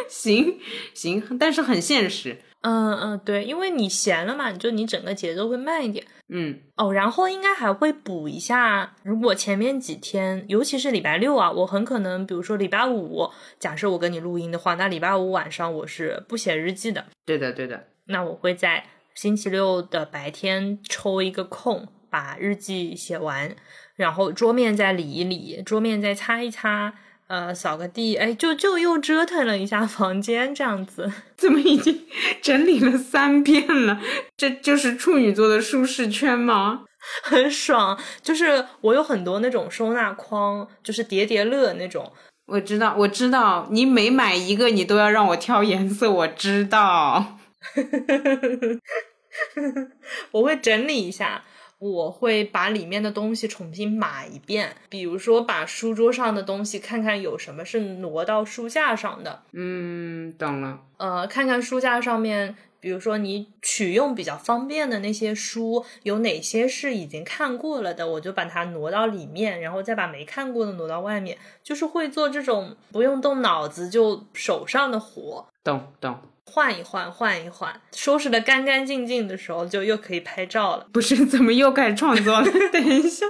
B: 行行，但是很现实。
A: 嗯嗯，对，因为你闲了嘛，就你整个节奏会慢一点。
B: 嗯，
A: 哦，然后应该还会补一下，如果前面几天，尤其是礼拜六啊，我很可能，比如说礼拜五，假设我跟你录音的话，那礼拜五晚上我是不写日记的。
B: 对的对的。
A: 那我会在星期六的白天抽一个空，把日记写完，然后桌面再理一理，桌面再擦一擦。呃，扫个地，哎，就就又折腾了一下房间，这样子，
B: 怎么已经 整理了三遍了？这就是处女座的舒适圈吗？
A: 很爽，就是我有很多那种收纳筐，就是叠叠乐那种。
B: 我知道，我知道，你每买一个，你都要让我挑颜色，我知道。
A: 我会整理一下。我会把里面的东西重新码一遍，比如说把书桌上的东西看看有什么是挪到书架上的。
B: 嗯，懂了。
A: 呃，看看书架上面，比如说你取用比较方便的那些书，有哪些是已经看过了的，我就把它挪到里面，然后再把没看过的挪到外面。就是会做这种不用动脑子就手上的活。
B: 懂懂。
A: 换一换，换一换，收拾的干干净净的时候，就又可以拍照了。
B: 不是，怎么又开始创作了？等一下，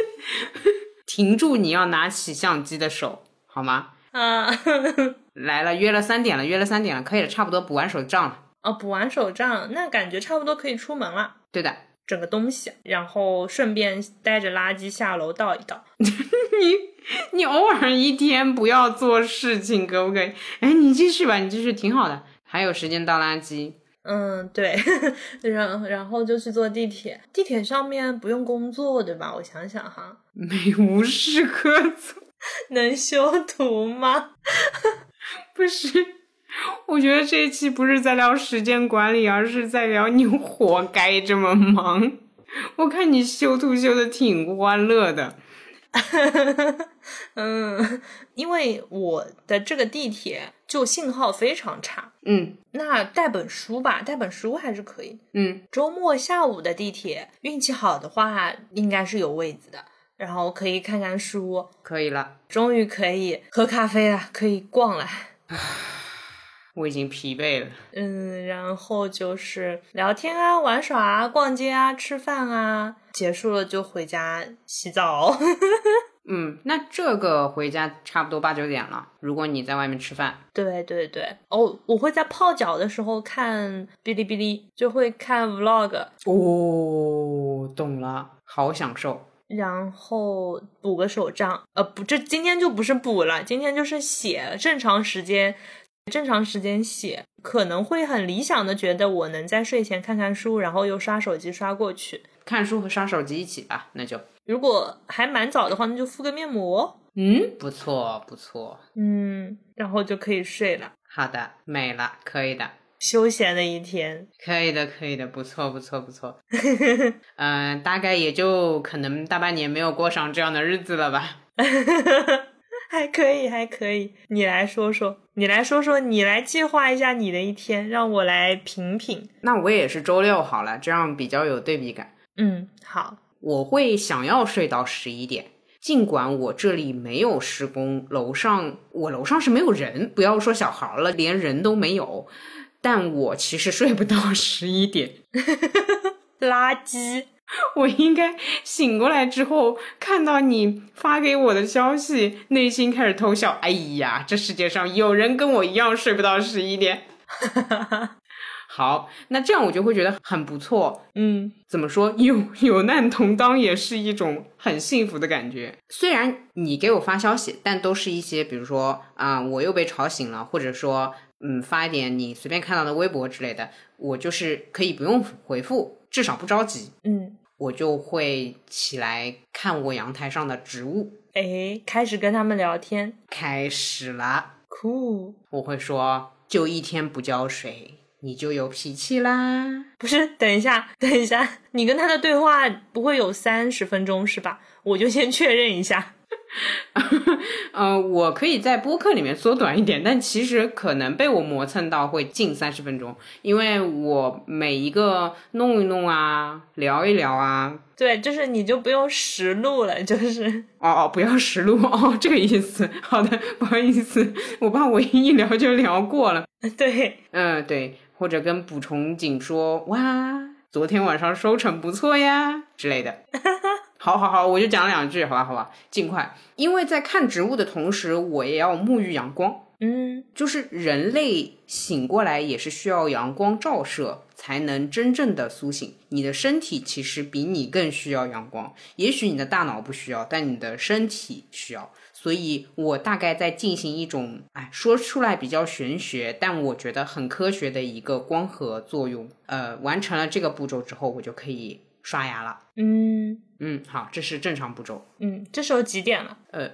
B: 停住！你要拿起相机的手，好吗？
A: 啊，
B: 来了，约了三点了，约了三点了，可以了，差不多补完手账了。
A: 哦，补完手账，那感觉差不多可以出门了。
B: 对的，
A: 整个东西，然后顺便带着垃圾下楼倒一倒。
B: 你你偶尔一天不要做事情，可不可以？哎，你继续吧，你继续，挺好的，还有时间倒垃圾。
A: 嗯，对，然然后就去坐地铁，地铁上面不用工作，对吧？我想想哈，
B: 没无事可做，
A: 能修图吗？
B: 不是，我觉得这一期不是在聊时间管理，而是在聊你活该这么忙。我看你修图修的挺欢乐的。
A: 嗯，因为我的这个地铁就信号非常差。
B: 嗯，
A: 那带本书吧，带本书还是可以。
B: 嗯，
A: 周末下午的地铁，运气好的话应该是有位子的，然后可以看看书。
B: 可以了，
A: 终于可以喝咖啡了，可以逛了。
B: 我已经疲惫了。
A: 嗯，然后就是聊天啊、玩耍啊、逛街啊、吃饭啊，结束了就回家洗澡。
B: 嗯，那这个回家差不多八九点了。如果你在外面吃饭，
A: 对对对，哦，我会在泡脚的时候看哔哩哔哩，就会看 vlog。
B: 哦，懂了，好享受。
A: 然后补个手账，呃，不，这今天就不是补了，今天就是写正常时间。正常时间写可能会很理想的，觉得我能在睡前看看书，然后又刷手机刷过去。
B: 看书和刷手机一起吧，那就。
A: 如果还蛮早的话，那就敷个面膜。
B: 嗯，不错不错。
A: 嗯，然后就可以睡了。
B: 好的，美了，可以的。
A: 休闲的一天，
B: 可以的，可以的，不错不错不错。嗯，大概也就可能大半年没有过上这样的日子了吧。
A: 还可以，还可以。你来说说，你来说说，你来计划一下你的一天，让我来品品。
B: 那我也是周六好了，这样比较有对比感。
A: 嗯，好。
B: 我会想要睡到十一点，尽管我这里没有施工，楼上我楼上是没有人，不要说小孩了，连人都没有。但我其实睡不到十一点。
A: 垃圾。
B: 我应该醒过来之后看到你发给我的消息，内心开始偷笑。哎呀，这世界上有人跟我一样睡不到十一点。好，那这样我就会觉得很不错。
A: 嗯，
B: 怎么说？有有难同当也是一种很幸福的感觉。虽然你给我发消息，但都是一些比如说啊，我又被吵醒了，或者说嗯，发一点你随便看到的微博之类的，我就是可以不用回复，至少不着急，
A: 嗯，
B: 我就会起来看我阳台上的植物。
A: 哎，开始跟他们聊天，
B: 开始了，
A: 酷。
B: 我会说，就一天不浇水，你就有脾气啦。
A: 不是，等一下，等一下，你跟他的对话不会有三十分钟是吧？我就先确认一下。
B: 呃，我可以在播客里面缩短一点，但其实可能被我磨蹭到会近三十分钟，因为我每一个弄一弄啊，聊一聊啊，
A: 对，就是你就不用实录了，就是
B: 哦哦，不要实录 哦，这个意思。好的，不好意思，我怕我一聊就聊过了。
A: 对，
B: 嗯，对，或者跟补充景说，哇，昨天晚上收成不错呀之类的。好好好，我就讲两句，好吧，好吧，尽快。因为在看植物的同时，我也要沐浴阳光。
A: 嗯
B: 就是人类醒过来也是需要阳光照射，才能真正的苏醒。你的身体其实比你更需要阳光，也许你的大脑不需要，但你的身体需要。所以我大概在进行一种，哎，说出来比较玄学，但我觉得很科学的一个光合作用。呃，完成了这个步骤之后，我就可以刷牙了。
A: 嗯
B: 嗯，好，这是正常步骤。
A: 嗯，这时候几点了？
B: 呃，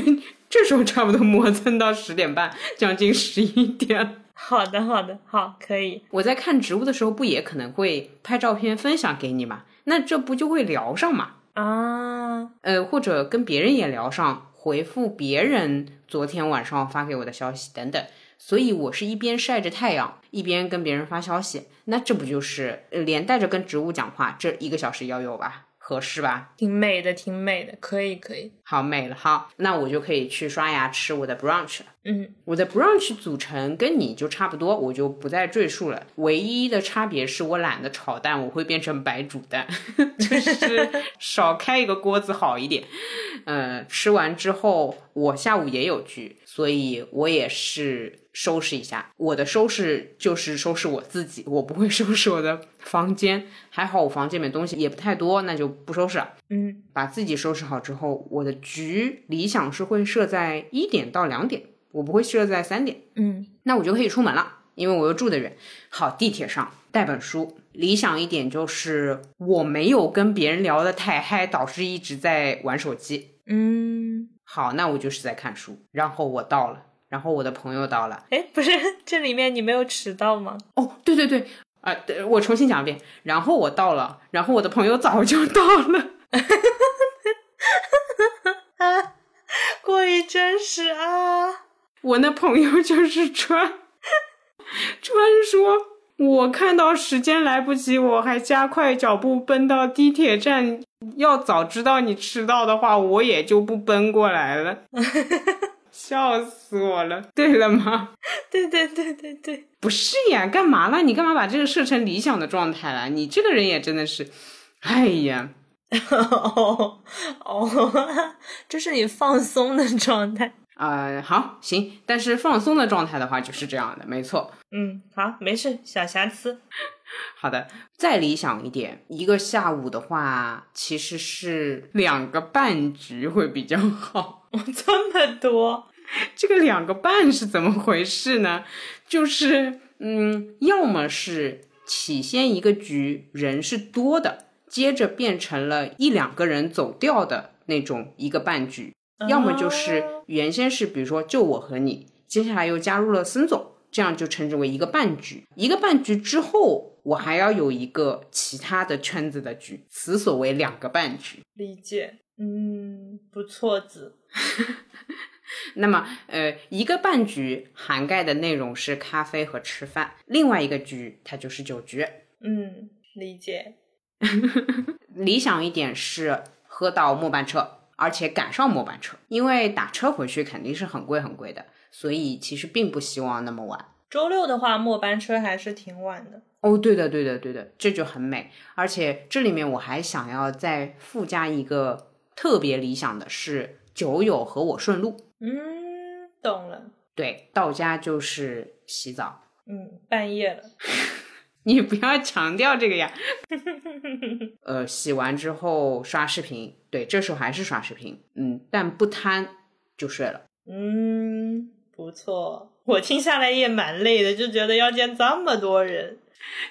B: 这时候差不多磨蹭到十点半，将近十一点。
A: 好的，好的，好，可以。
B: 我在看植物的时候，不也可能会拍照片分享给你嘛？那这不就会聊上嘛？
A: 啊，
B: 呃，或者跟别人也聊上，回复别人昨天晚上发给我的消息等等。所以我是一边晒着太阳，一边跟别人发消息。那这不就是呃连带着跟植物讲话？这一个小时要有吧？合适吧？
A: 挺美的，挺美的，可以，可以。
B: 好美了，好，那我就可以去刷牙吃我的 brunch 了。
A: 嗯
B: 我的 brunch 组成跟你就差不多，我就不再赘述了。唯一的差别是我懒得炒蛋，我会变成白煮蛋，就是 少开一个锅子好一点。呃，吃完之后，我下午也有局，所以我也是收拾一下。我的收拾就是收拾我自己，我不会收拾我的房间。还好我房间里面东西也不太多，那就不收拾了。
A: 嗯
B: 把自己收拾好之后，我的局理想是会设在一点到两点，我不会设在三点，
A: 嗯
B: 那我就可以出门了，因为我又住得远。好，地铁上带本书，理想一点就是我没有跟别人聊得太嗨，导致一直在玩手机。
A: 嗯，
B: 好，那我就是在看书。然后我到了，然后我的朋友到了。
A: 哎，不是，这里面你没有迟到吗？
B: 哦，对对对，啊、对我重新讲一遍。然后我到了，然后我的朋友早就到了。
A: 啊，过于真实啊！
B: 我那朋友就是川，川说，我看到时间来不及，我还加快脚步奔到地铁站。要早知道你迟到的话，我也就不奔过来了。笑死我了！对了吗？
A: 对对对对对，
B: 不是呀，干嘛了？你干嘛把这个设成理想的状态了？你这个人也真的是，哎呀，
A: 哦哦，这是你放松的状态。
B: 呃，好，行，但是放松的状态的话就是这样的，没错。
A: 嗯，好，没事，小瑕疵。
B: 好的，再理想一点，一个下午的话，其实是两个半局会比较好。
A: 哦，这么多，
B: 这个两个半是怎么回事呢？就是，嗯，要么是起先一个局人是多的，接着变成了一两个人走掉的那种一个半局，要么就是
A: 哦
B: 原先是比如说就我和你，接下来又加入了孙总，这样就称之为一个半局。一个半局之后，我还要有一个其他的圈子的局，此所谓两个半局。
A: 理解。嗯，不错子。
B: 那么，呃，一个半局涵盖的内容是咖啡和吃饭，另外一个局它就是酒局。
A: 嗯，理解。
B: 理想一点是喝到末班车，而且赶上末班车，因为打车回去肯定是很贵很贵的，所以其实并不希望那么晚。
A: 周六的话，末班车还是挺晚的。
B: 哦，对的，对的，对的，这就很美。而且这里面我还想要再附加一个特别理想的是酒友和我顺路。
A: 嗯，懂了。
B: 对，到家就是洗澡。
A: 嗯，半夜了。
B: 你不要强调这个呀。呃，洗完之后刷视频，对，这时候还是刷视频，嗯，但不贪就睡了。
A: 嗯，不错。我听下来也蛮累的，就觉得要见这么多人，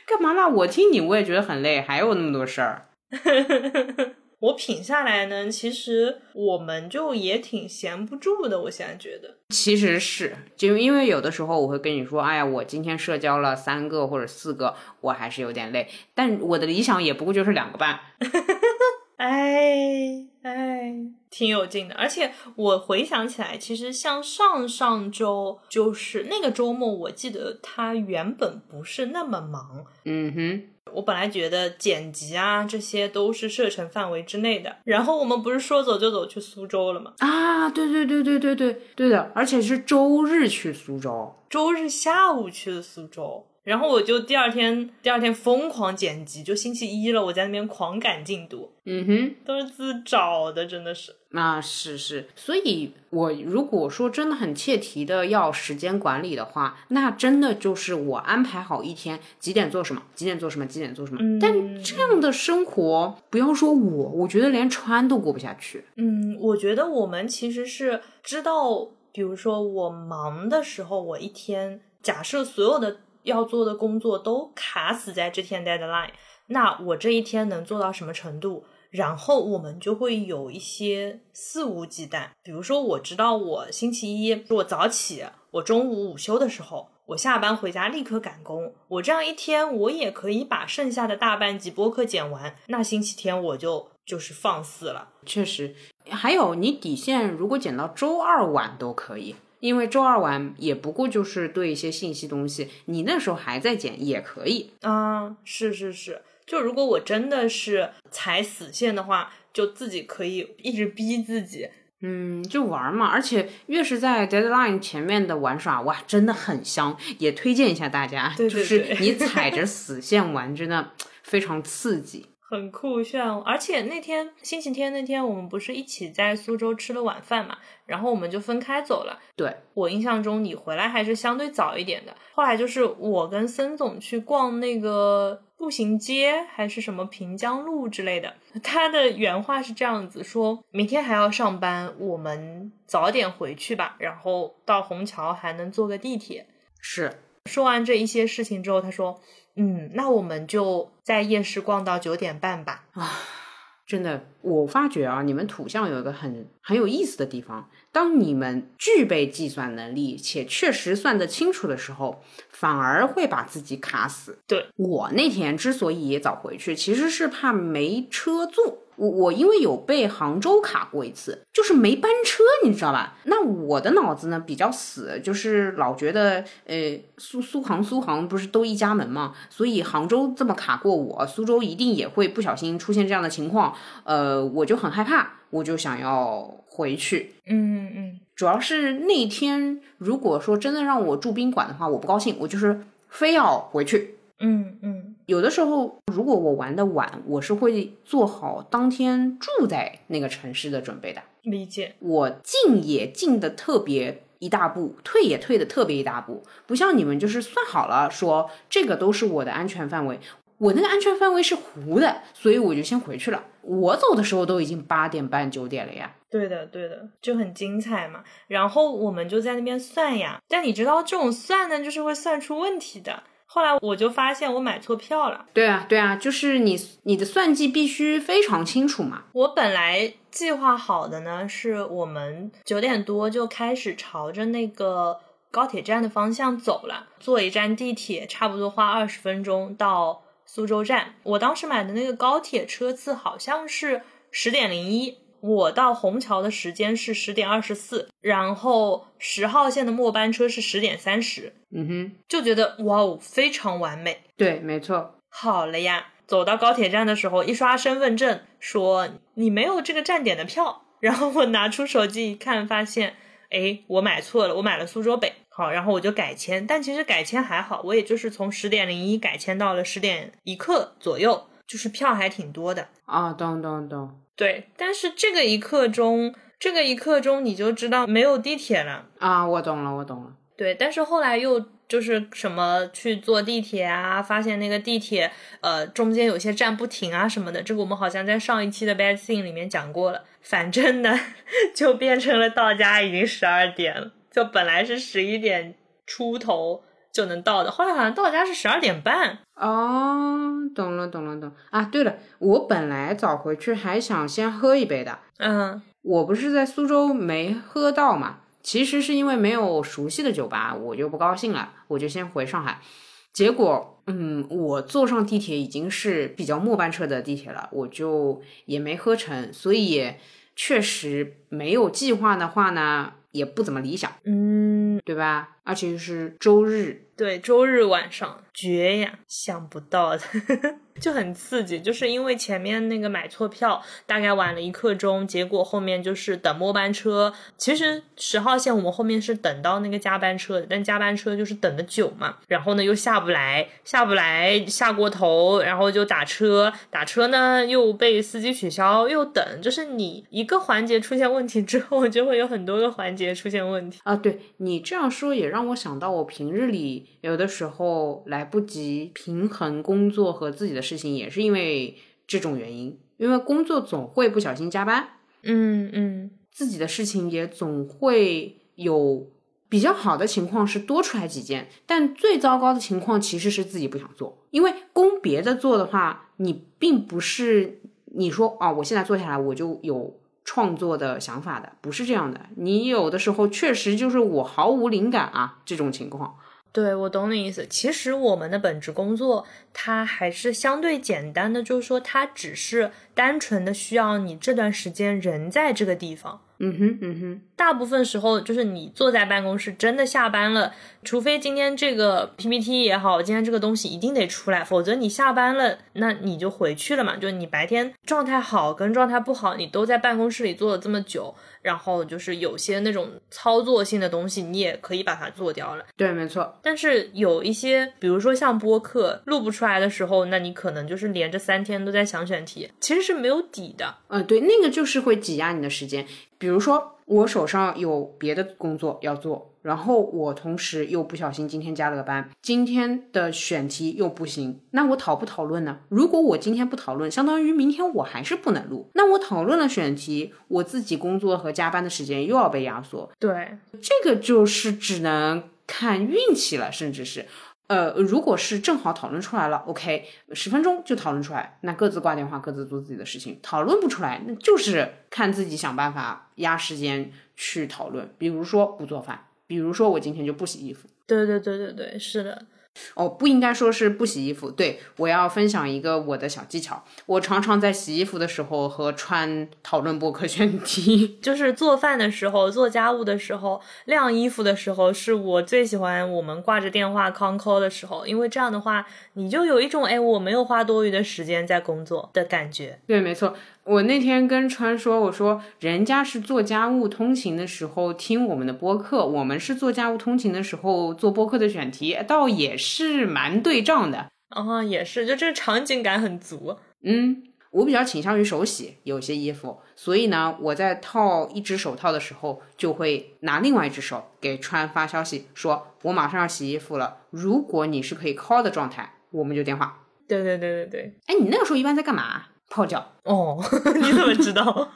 B: 干嘛啦？我听你我也觉得很累，还有那么多事儿。
A: 我品下来呢，其实我们就也挺闲不住的。我现在觉得，
B: 其实是就因为有的时候我会跟你说，哎呀，我今天社交了三个或者四个，我还是有点累。但我的理想也不过就是两个半。
A: 哎哎，挺有劲的。而且我回想起来，其实像上上周，就是那个周末，我记得他原本不是那么忙。
B: 嗯哼。
A: 我本来觉得剪辑啊这些都是射程范围之内的，然后我们不是说走就走去苏州了吗？
B: 啊，对对对对对对对的，而且是周日去苏州，
A: 周日下午去的苏州。然后我就第二天，第二天疯狂剪辑，就星期一了，我在那边狂赶进度。
B: 嗯哼，
A: 都是自找的，真的是。
B: 那是是，所以我如果说真的很切题的要时间管理的话，那真的就是我安排好一天几点做什么，几点做什么，几点做什么。嗯但这样的生活，不要说我，我觉得连川都过不下去。
A: 嗯，我觉得我们其实是知道，比如说我忙的时候，我一天假设所有的。要做的工作都卡死在这天 deadline，那我这一天能做到什么程度？然后我们就会有一些肆无忌惮。比如说，我知道我星期一我早起，我中午午休的时候，我下班回家立刻赶工。我这样一天，我也可以把剩下的大半集播客剪完。那星期天我就就是放肆了。
B: 确实，还有你底线，如果剪到周二晚都可以。因为周二晚也不过就是对一些信息东西，你那时候还在剪也可以
A: 啊。是是是，就如果我真的是踩死线的话，就自己可以一直逼自己，
B: 嗯，就玩嘛。而且越是在 deadline 前面的玩耍，哇，真的很香，也推荐一下大家。
A: 对
B: 对对，就是你踩着 死线玩，真的非常刺激。
A: 很酷炫，而且那天星期天那天我们不是一起在苏州吃了晚饭嘛，然后我们就分开走了。
B: 对
A: 我印象中你回来还是相对早一点的。后来就是我跟森总去逛那个步行街还是什么平江路之类的，他的原话是这样子说：明天还要上班，我们早点回去吧，然后到虹桥还能坐个地铁。
B: 是
A: 说完这一些事情之后，他说。嗯，那我们就在夜市逛到九点半吧。
B: 啊，真的，我发觉啊，你们土象有一个很很有意思的地方，当你们具备计算能力且确实算得清楚的时候，反而会把自己卡死。
A: 对
B: 我那天之所以也早回去，其实是怕没车坐。我我因为有被杭州卡过一次，就是没班车，你知道吧？那我的脑子呢比较死，就是老觉得，呃，苏苏杭苏杭不是都一家门嘛，所以杭州这么卡过我，苏州一定也会不小心出现这样的情况，呃，我就很害怕，我就想要回去。
A: 嗯嗯，
B: 主要是那天如果说真的让我住宾馆的话，我不高兴，我就是非要回去。
A: 嗯嗯，
B: 有的时候如果我玩的晚，我是会做好当天住在那个城市的准备的。
A: 理解。
B: 我进也进的特别一大步，退也退的特别一大步，不像你们就是算好了说这个都是我的安全范围，我那个安全范围是糊的，所以我就先回去了。我走的时候都已经八点半九点了呀。
A: 对的，对的，就很精彩嘛。然后我们就在那边算呀，但你知道这种算呢，就是会算出问题的。后来我就发现我买错票了。
B: 对啊，对啊，就是你你的算计必须非常清楚嘛。
A: 我本来计划好的呢，是我们九点多就开始朝着那个高铁站的方向走了，坐一站地铁，差不多花二十分钟到苏州站。我当时买的那个高铁车次好像是十点零一。我到虹桥的时间是十点二十四，然后十号线的末班车是十点三十。
B: 嗯哼，
A: 就觉得哇哦，非常完美。
B: 对，没错。
A: 好了呀，走到高铁站的时候，一刷身份证，说你没有这个站点的票。然后我拿出手机一看，发现，哎，我买错了，我买了苏州北。好，然后我就改签，但其实改签还好，我也就是从十点零一改签到了十点一刻左右，就是票还挺多的。
B: 啊，懂懂懂。
A: 对，但是这个一刻钟，这个一刻钟你就知道没有地铁了
B: 啊！我懂了，我懂了。
A: 对，但是后来又就是什么去坐地铁啊，发现那个地铁呃中间有些站不停啊什么的，这个我们好像在上一期的 Bad Thing 里面讲过了。反正呢，就变成了到家已经十二点了，就本来是十一点出头就能到的，后来好像到家是十二点半。
B: 哦，懂了，懂了，懂啊！对了，我本来早回去还想先喝一杯的，
A: 嗯
B: 我不是在苏州没喝到嘛，其实是因为没有熟悉的酒吧，我就不高兴了，我就先回上海。结果，嗯，我坐上地铁已经是比较末班车的地铁了，我就也没喝成，所以也确实没有计划的话呢，也不怎么理想，
A: 嗯，
B: 对吧？而且是周日，
A: 对，周日晚上绝呀，想不到的，就很刺激，就是因为前面那个买错票，大概晚了一刻钟，结果后面就是等末班车。其实十号线我们后面是等到那个加班车的，但加班车就是等的久嘛，然后呢又下不来，下不来下过头，然后就打车，打车呢又被司机取消，又等，就是你一个环节出现问题之后，就会有很多个环节出现问题。
B: 啊，对你这样说也让我想到，我平日里有的时候来不及平衡工作和自己的事情，也是因为这种原因。因为工作总会不小心加班，
A: 嗯嗯，
B: 自己的事情也总会有比较好的情况是多出来几件，但最糟糕的情况其实是自己不想做。因为供别的做的话，你并不是你说哦，我现在做下来我就有创作的想法的，不是这样的。你有的时候确实就是我毫无灵感啊，这种情况。
A: 对，我懂你意思。其实我们的本职工作它还是相对简单的，就是说它只是单纯的需要你这段时间人在这个地方。
B: 嗯哼，嗯哼，
A: 大部分时候就是你坐在办公室，真的下班了，除非今天这个 PPT 也好，今天这个东西一定得出来，否则你下班了，那你就回去了嘛。就你白天状态好跟状态不好，你都在办公室里坐了这么久，然后就是有些那种操作性的东西，你也可以把它做掉了。
B: 对，没错。
A: 但是有一些，比如说像播客录不出来的时候，那你可能就是连着三天都在想选题，其实是没有底的。
B: 嗯，对，那个就是会挤压你的时间。比如说，我手上有别的工作要做，然后我同时又不小心今天加了个班，今天的选题又不行，那我讨不讨论呢？如果我今天不讨论，相当于明天我还是不能录。那我讨论了选题，我自己工作和加班的时间又要被压缩，
A: 对，
B: 这个就是只能看运气了，甚至是。呃，如果是正好讨论出来了，OK，十分钟就讨论出来，那各自挂电话，各自做自己的事情。讨论不出来，那就是看自己想办法压时间去讨论。比如说不做饭，比如说我今天就不洗衣服。
A: 对对对对对，是的。
B: 哦，不应该说是不洗衣服。对我要分享一个我的小技巧，我常常在洗衣服的时候和穿讨论博客选题。
A: 就是做饭的时候、做家务的时候、晾衣服的时候，是我最喜欢我们挂着电话 con call 的时候，因为这样的话，你就有一种哎，我没有花多余的时间在工作的感觉。
B: 对，没错。我那天跟川说，我说人家是做家务通勤的时候听我们的播客，我们是做家务通勤的时候做播客的选题，倒也是蛮对仗的。
A: 啊、也是，就这个场景感很足。
B: 嗯，我比较倾向于手洗有些衣服，所以呢，我在套一只手套的时候，就会拿另外一只手给川发消息，说我马上要洗衣服了，如果你是可以 call 的状态，我们就电话。
A: 对对对对对。
B: 哎，你那个时候一般在干嘛？泡脚。
A: 哦，你怎么知道？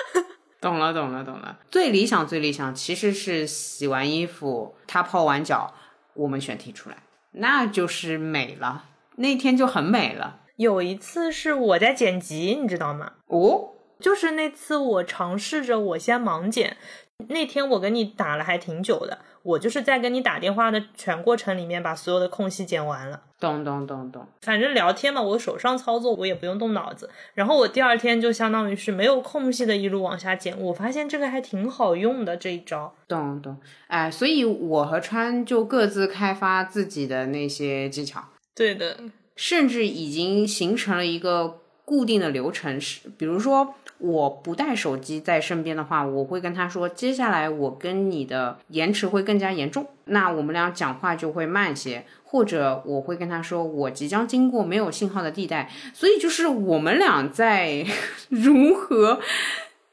B: 懂了，懂了，懂了。最理想，最理想其实是洗完衣服，他泡完脚，我们选题出来，那就是美了，那天就很美了。
A: 有一次是我在剪辑，你知道吗？
B: 哦，
A: 就是那次我尝试着我先盲剪，那天我跟你打了还挺久的，我就是在跟你打电话的全过程里面把所有的空隙剪完了。
B: 懂懂懂懂。
A: 反正聊天嘛，我手上操作我也不用动脑子，然后我第二天就相当于是没有空隙的一路往下剪，我发现这个还挺好用的这一招。
B: 懂懂，哎，所以我和川就各自开发自己的那些技巧，
A: 对的，
B: 甚至已经形成了一个固定的流程。是，比如说我不带手机在身边的话，我会跟他说，接下来我跟你的延迟会更加严重，那我们俩讲话就会慢些。或者我会跟他说，我即将经过没有信号的地带，所以就是我们俩在如何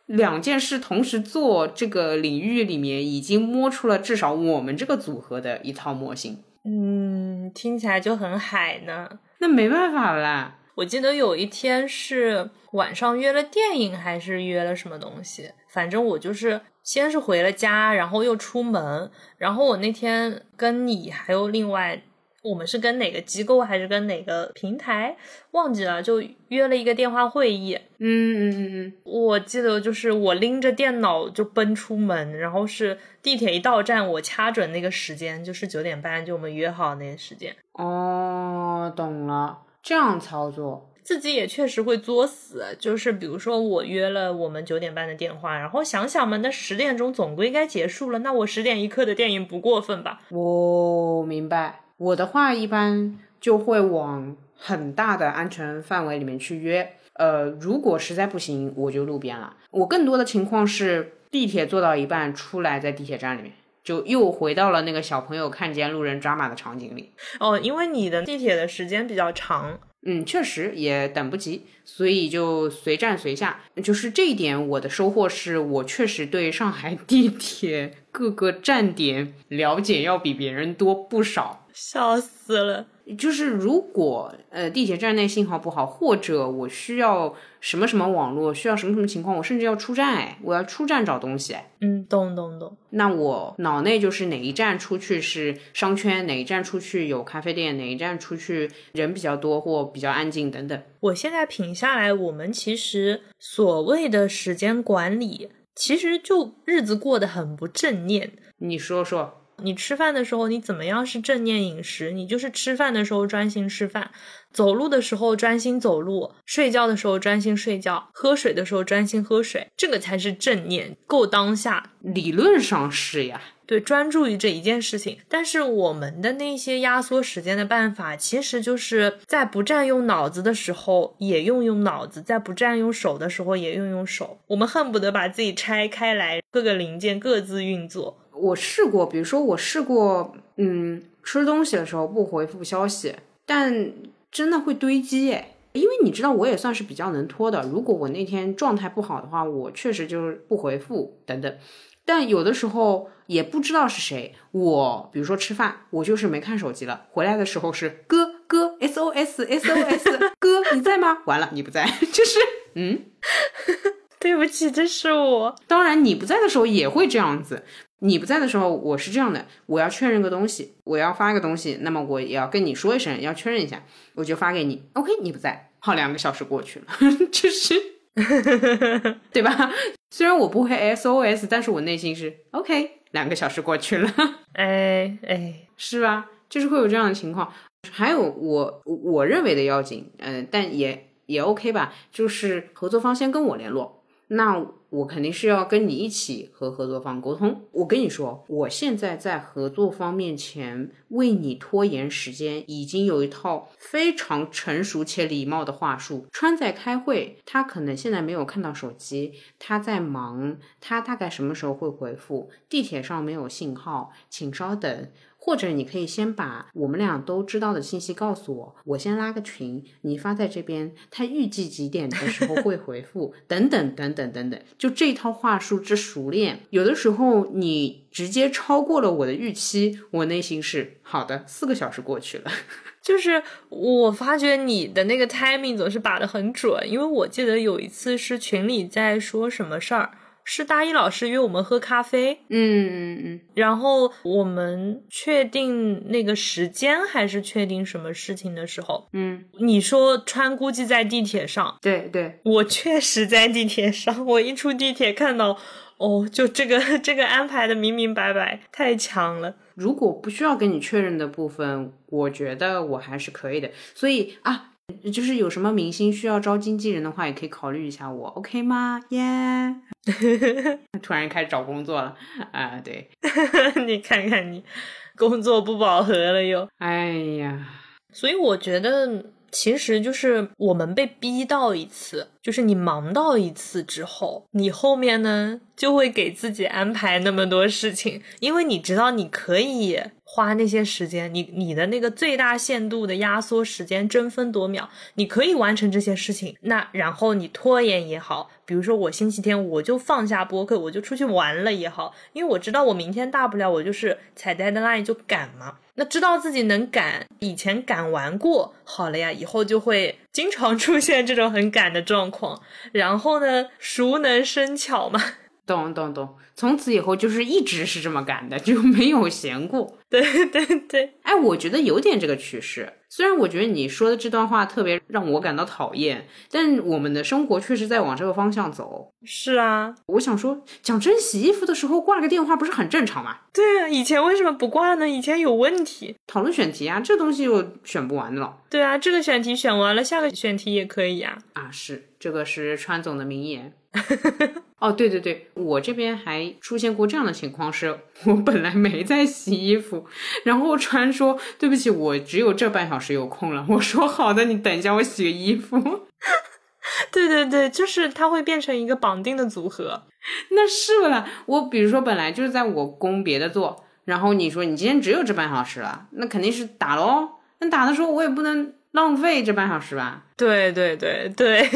B: 两件事同时做这个领域里面，已经摸出了至少我们这个组合的一套模型。
A: 嗯，听起来就很海呢。
B: 那没办法啦，
A: 我记得有一天是晚上约了电影，还是约了什么东西？反正我就是先是回了家，然后又出门。然后我那天跟你还有另外，我们是跟哪个机构还是跟哪个平台忘记了，就约了一个电话会议。
B: 嗯嗯嗯嗯，
A: 我记得就是我拎着电脑就奔出门，然后是地铁一到站，我掐准那个时间，就是九点半，就我们约好那个时间。
B: 哦，懂了，这样操作。
A: 自己也确实会作死，就是比如说我约了我们九点半的电话，然后想想嘛，那十点钟总归该结束了，那我十点一刻的电影不过分吧？
B: 我明白，我的话一般就会往很大的安全范围里面去约。呃，如果实在不行，我就路边了。我更多的情况是地铁坐到一半出来，在地铁站里面就又回到了那个小朋友看见路人抓马的场景里。
A: 哦，因为你的地铁的时间比较长。
B: 嗯，确实也等不及，所以就随站随下。就是这一点，我的收获是我确实对上海地铁各个站点了解要比别人多不少。
A: 笑死了！
B: 就是如果呃地铁站内信号不好，或者我需要什么什么网络，需要什么什么情况，我甚至要出站，哎，我要出站找东西，
A: 嗯，懂懂懂。
B: 那我脑内就是哪一站出去是商圈，哪一站出去有咖啡店，哪一站出去人比较多或比较安静等等。
A: 我现在品下来，我们其实所谓的时间管理，其实就日子过得很不正念。
B: 你说说。
A: 你吃饭的时候，你怎么样是正念饮食？你就是吃饭的时候专心吃饭，走路的时候专心走路，睡觉的时候专心睡觉，喝水的时候专心喝水，这个才是正念，够当下。
B: 理论上是呀，
A: 对，专注于这一件事情。但是我们的那些压缩时间的办法，其实就是在不占用脑子的时候也用用脑子，在不占用手的时候也用用手。我们恨不得把自己拆开来，各个零件各自运作。
B: 我试过，比如说我试过，嗯，吃东西的时候不回复消息，但真的会堆积诶。因为你知道我也算是比较能拖的。如果我那天状态不好的话，我确实就是不回复等等。但有的时候也不知道是谁，我比如说吃饭，我就是没看手机了，回来的时候是哥哥 SOS SOS 哥你在吗？完了你不在，就是嗯，
A: 对不起，这是我。
B: 当然你不在的时候也会这样子。你不在的时候，我是这样的，我要确认个东西，我要发个东西，那么我也要跟你说一声，要确认一下，我就发给你。OK，你不在，好，两个小时过去了，就是，对吧？虽然我不会 SOS，但是我内心是 OK，两个小时过去了，
A: 哎哎，
B: 是吧？就是会有这样的情况。还有我我认为的要紧，嗯，但也也 OK 吧，就是合作方先跟我联络。那我肯定是要跟你一起和合作方沟通。我跟你说，我现在在合作方面前为你拖延时间，已经有一套非常成熟且礼貌的话术。川在开会，他可能现在没有看到手机，他在忙，他大概什么时候会回复？地铁上没有信号，请稍等。或者你可以先把我们俩都知道的信息告诉我，我先拉个群，你发在这边，他预计几点的时候会回复，等等等等等等，就这套话术之熟练，有的时候你直接超过了我的预期，我内心是好的。四个小时过去了，
A: 就是我发觉你的那个 timing 总是把的很准，因为我记得有一次是群里在说什么事儿。是大一老师约我们喝咖啡，
B: 嗯嗯嗯，
A: 然后我们确定那个时间还是确定什么事情的时候，
B: 嗯，
A: 你说川估计在地铁上，
B: 对对，
A: 我确实在地铁上，我一出地铁看到，哦，就这个这个安排的明明白白，太强了。
B: 如果不需要跟你确认的部分，我觉得我还是可以的。所以啊。就是有什么明星需要招经纪人的话，也可以考虑一下我，OK 吗？耶！突然开始找工作了啊！对，
A: 你看看你，工作不饱和了又。
B: 哎呀，
A: 所以我觉得。其实就是我们被逼到一次，就是你忙到一次之后，你后面呢就会给自己安排那么多事情，因为你知道你可以花那些时间，你你的那个最大限度的压缩时间，争分夺秒，你可以完成这些事情。那然后你拖延也好，比如说我星期天我就放下播客，我就出去玩了也好，因为我知道我明天大不了我就是踩 deadline 就赶嘛。那知道自己能赶，以前赶完过，好了呀，以后就会经常出现这种很赶的状况。然后呢，熟能生巧嘛。
B: 懂懂懂，从此以后就是一直是这么干的，就 没有闲过。
A: 对对对，
B: 哎，我觉得有点这个趋势。虽然我觉得你说的这段话特别让我感到讨厌，但我们的生活确实在往这个方向走。
A: 是啊，
B: 我想说，讲真，洗衣服的时候挂个电话不是很正常吗？
A: 对啊，以前为什么不挂呢？以前有问题。
B: 讨论选题啊，这东西又选不完的了。
A: 对啊，这个选题选完了，下个选题也可以呀。
B: 啊，是，这个是川总的名言。哦，对对对，我这边还出现过这样的情况，是我本来没在洗衣服，然后川说对不起，我只有这半小时有空了。我说好的，你等一下，我洗个衣服。
A: 对对对，就是它会变成一个绑定的组合。
B: 那是了，我比如说本来就是在我工别的做，然后你说你今天只有这半小时了，那肯定是打喽。那打的时候我也不能浪费这半小时吧？
A: 对对对对。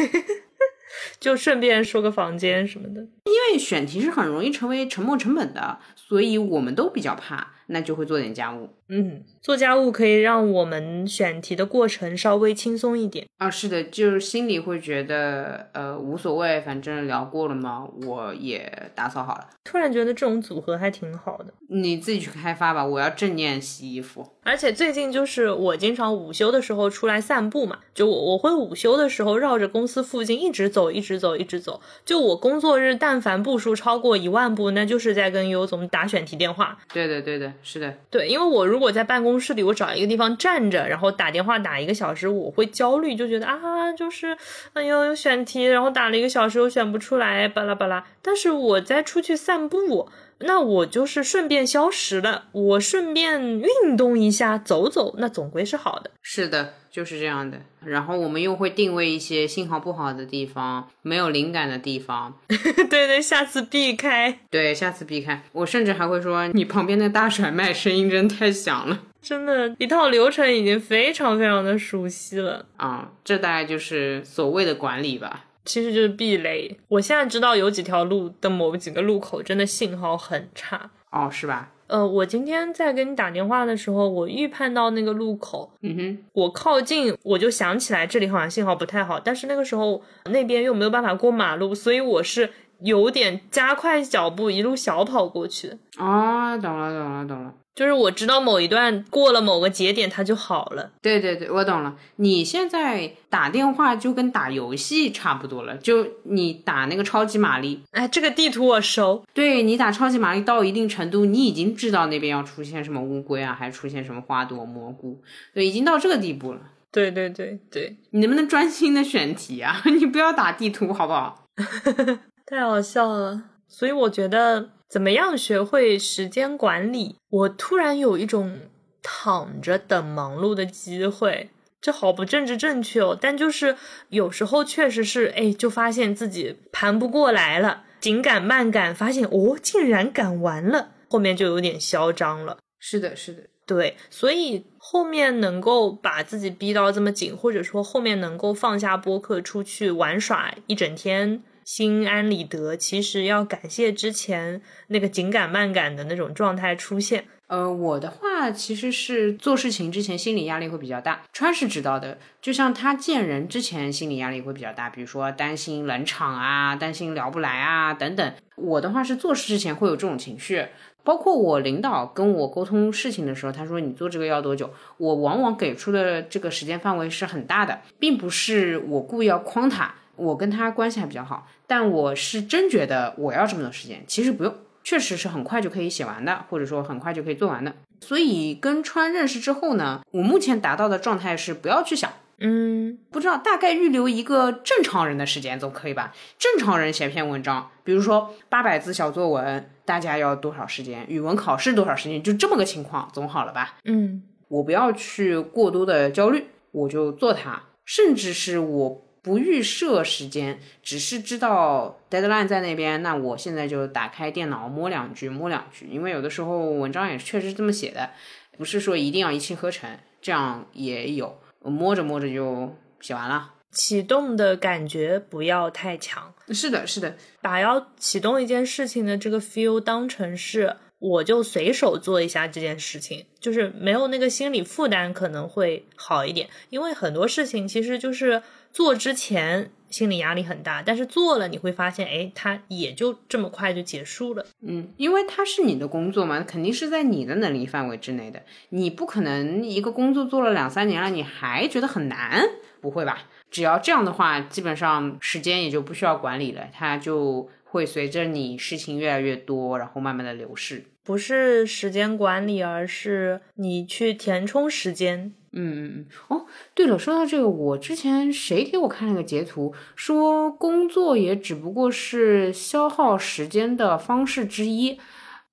A: 就顺便说个房间什么的，
B: 因为选题是很容易成为沉没成本的，所以我们都比较怕，那就会做点家务。
A: 嗯，做家务可以让我们选题的过程稍微轻松一点
B: 啊。是的，就是心里会觉得呃无所谓，反正聊过了嘛，我也打扫好了。
A: 突然觉得这种组合还挺好的，
B: 你自己去开发吧。我要正念洗衣服。
A: 而且最近就是我经常午休的时候出来散步嘛，就我我会午休的时候绕着公司附近一直走，一直走，一直走。就我工作日但凡步数超过一万步，那就是在跟尤总打选题电话。
B: 对的，对的，是的，
A: 对，因为我如果在办公室里，我找一个地方站着，然后打电话打一个小时，我会焦虑，就觉得啊，就是哎呦有选题，然后打了一个小时又选不出来，巴拉巴拉。但是我在出去散步。那我就是顺便消食了，我顺便运动一下，走走，那总归是好的。
B: 是的，就是这样的。然后我们又会定位一些信号不好的地方，没有灵感的地方。
A: 对对，下次避开。
B: 对，下次避开。我甚至还会说，你旁边的大甩卖声音真太响了。
A: 真的，一套流程已经非常非常的熟悉了。
B: 啊，这大概就是所谓的管理吧。
A: 其实就是避雷。我现在知道有几条路的某几个路口真的信号很差
B: 哦，是吧？
A: 呃，我今天在跟你打电话的时候，我预判到那个路口，
B: 嗯哼，
A: 我靠近我就想起来这里好像信号不太好，但是那个时候那边又没有办法过马路，所以我是有点加快脚步，一路小跑过去。
B: 啊，懂了，懂了，懂了。
A: 就是我知道某一段过了某个节点，它就好了。
B: 对对对，我懂了。你现在打电话就跟打游戏差不多了，就你打那个超级玛丽，
A: 哎，这个地图我熟。
B: 对你打超级玛丽到一定程度，你已经知道那边要出现什么乌龟啊，还出现什么花朵蘑菇，对，已经到这个地步了。
A: 对对对对，
B: 你能不能专心的选题啊？你不要打地图好不好？
A: 太好笑了。所以我觉得。怎么样学会时间管理？我突然有一种躺着等忙碌的机会，这好不政治正确哦。但就是有时候确实是，哎，就发现自己盘不过来了，紧赶慢赶，发现哦，竟然赶完了，后面就有点嚣张了。
B: 是的，是的，
A: 对。所以后面能够把自己逼到这么紧，或者说后面能够放下播客出去玩耍一整天。心安理得，其实要感谢之前那个紧赶慢赶的那种状态出现。
B: 呃，我的话其实是做事情之前心理压力会比较大，川是知道的。就像他见人之前心理压力会比较大，比如说担心冷场啊，担心聊不来啊等等。我的话是做事之前会有这种情绪，包括我领导跟我沟通事情的时候，他说你做这个要多久，我往往给出的这个时间范围是很大的，并不是我故意要框他。我跟他关系还比较好，但我是真觉得我要这么多时间，其实不用，确实是很快就可以写完的，或者说很快就可以做完的。所以跟川认识之后呢，我目前达到的状态是不要去想，
A: 嗯，
B: 不知道大概预留一个正常人的时间总可以吧？正常人写篇文章，比如说八百字小作文，大家要多少时间？语文考试多少时间？就这么个情况，总好了吧？
A: 嗯，
B: 我不要去过多的焦虑，我就做它，甚至是我。不预设时间，只是知道 deadline 在那边，那我现在就打开电脑摸两句，摸两句。因为有的时候文章也确实这么写的，不是说一定要一气呵成，这样也有摸着摸着就写完了。
A: 启动的感觉不要太强，
B: 是的，是的，
A: 把要启动一件事情的这个 feel 当成是我就随手做一下这件事情，就是没有那个心理负担可能会好一点。因为很多事情其实就是做之前心理压力很大，但是做了你会发现，哎，它也就这么快就结束了。
B: 嗯，因为它是你的工作嘛，肯定是在你的能力范围之内的，你不可能一个工作做了两三年了，你还觉得很难，不会吧？只要这样的话，基本上时间也就不需要管理了，它就会随着你事情越来越多，然后慢慢的流逝。
A: 不是时间管理，而是你去填充时间。
B: 嗯嗯嗯。哦，对了，说到这个，我之前谁给我看了个截图，说工作也只不过是消耗时间的方式之一。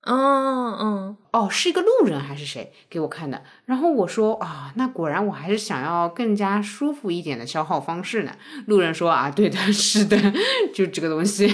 A: 嗯嗯，
B: 哦，是一个路人还是谁给我看的？然后我说啊，那果然我还是想要更加舒服一点的消耗方式呢。路人说啊，对的，是的，就这个东西，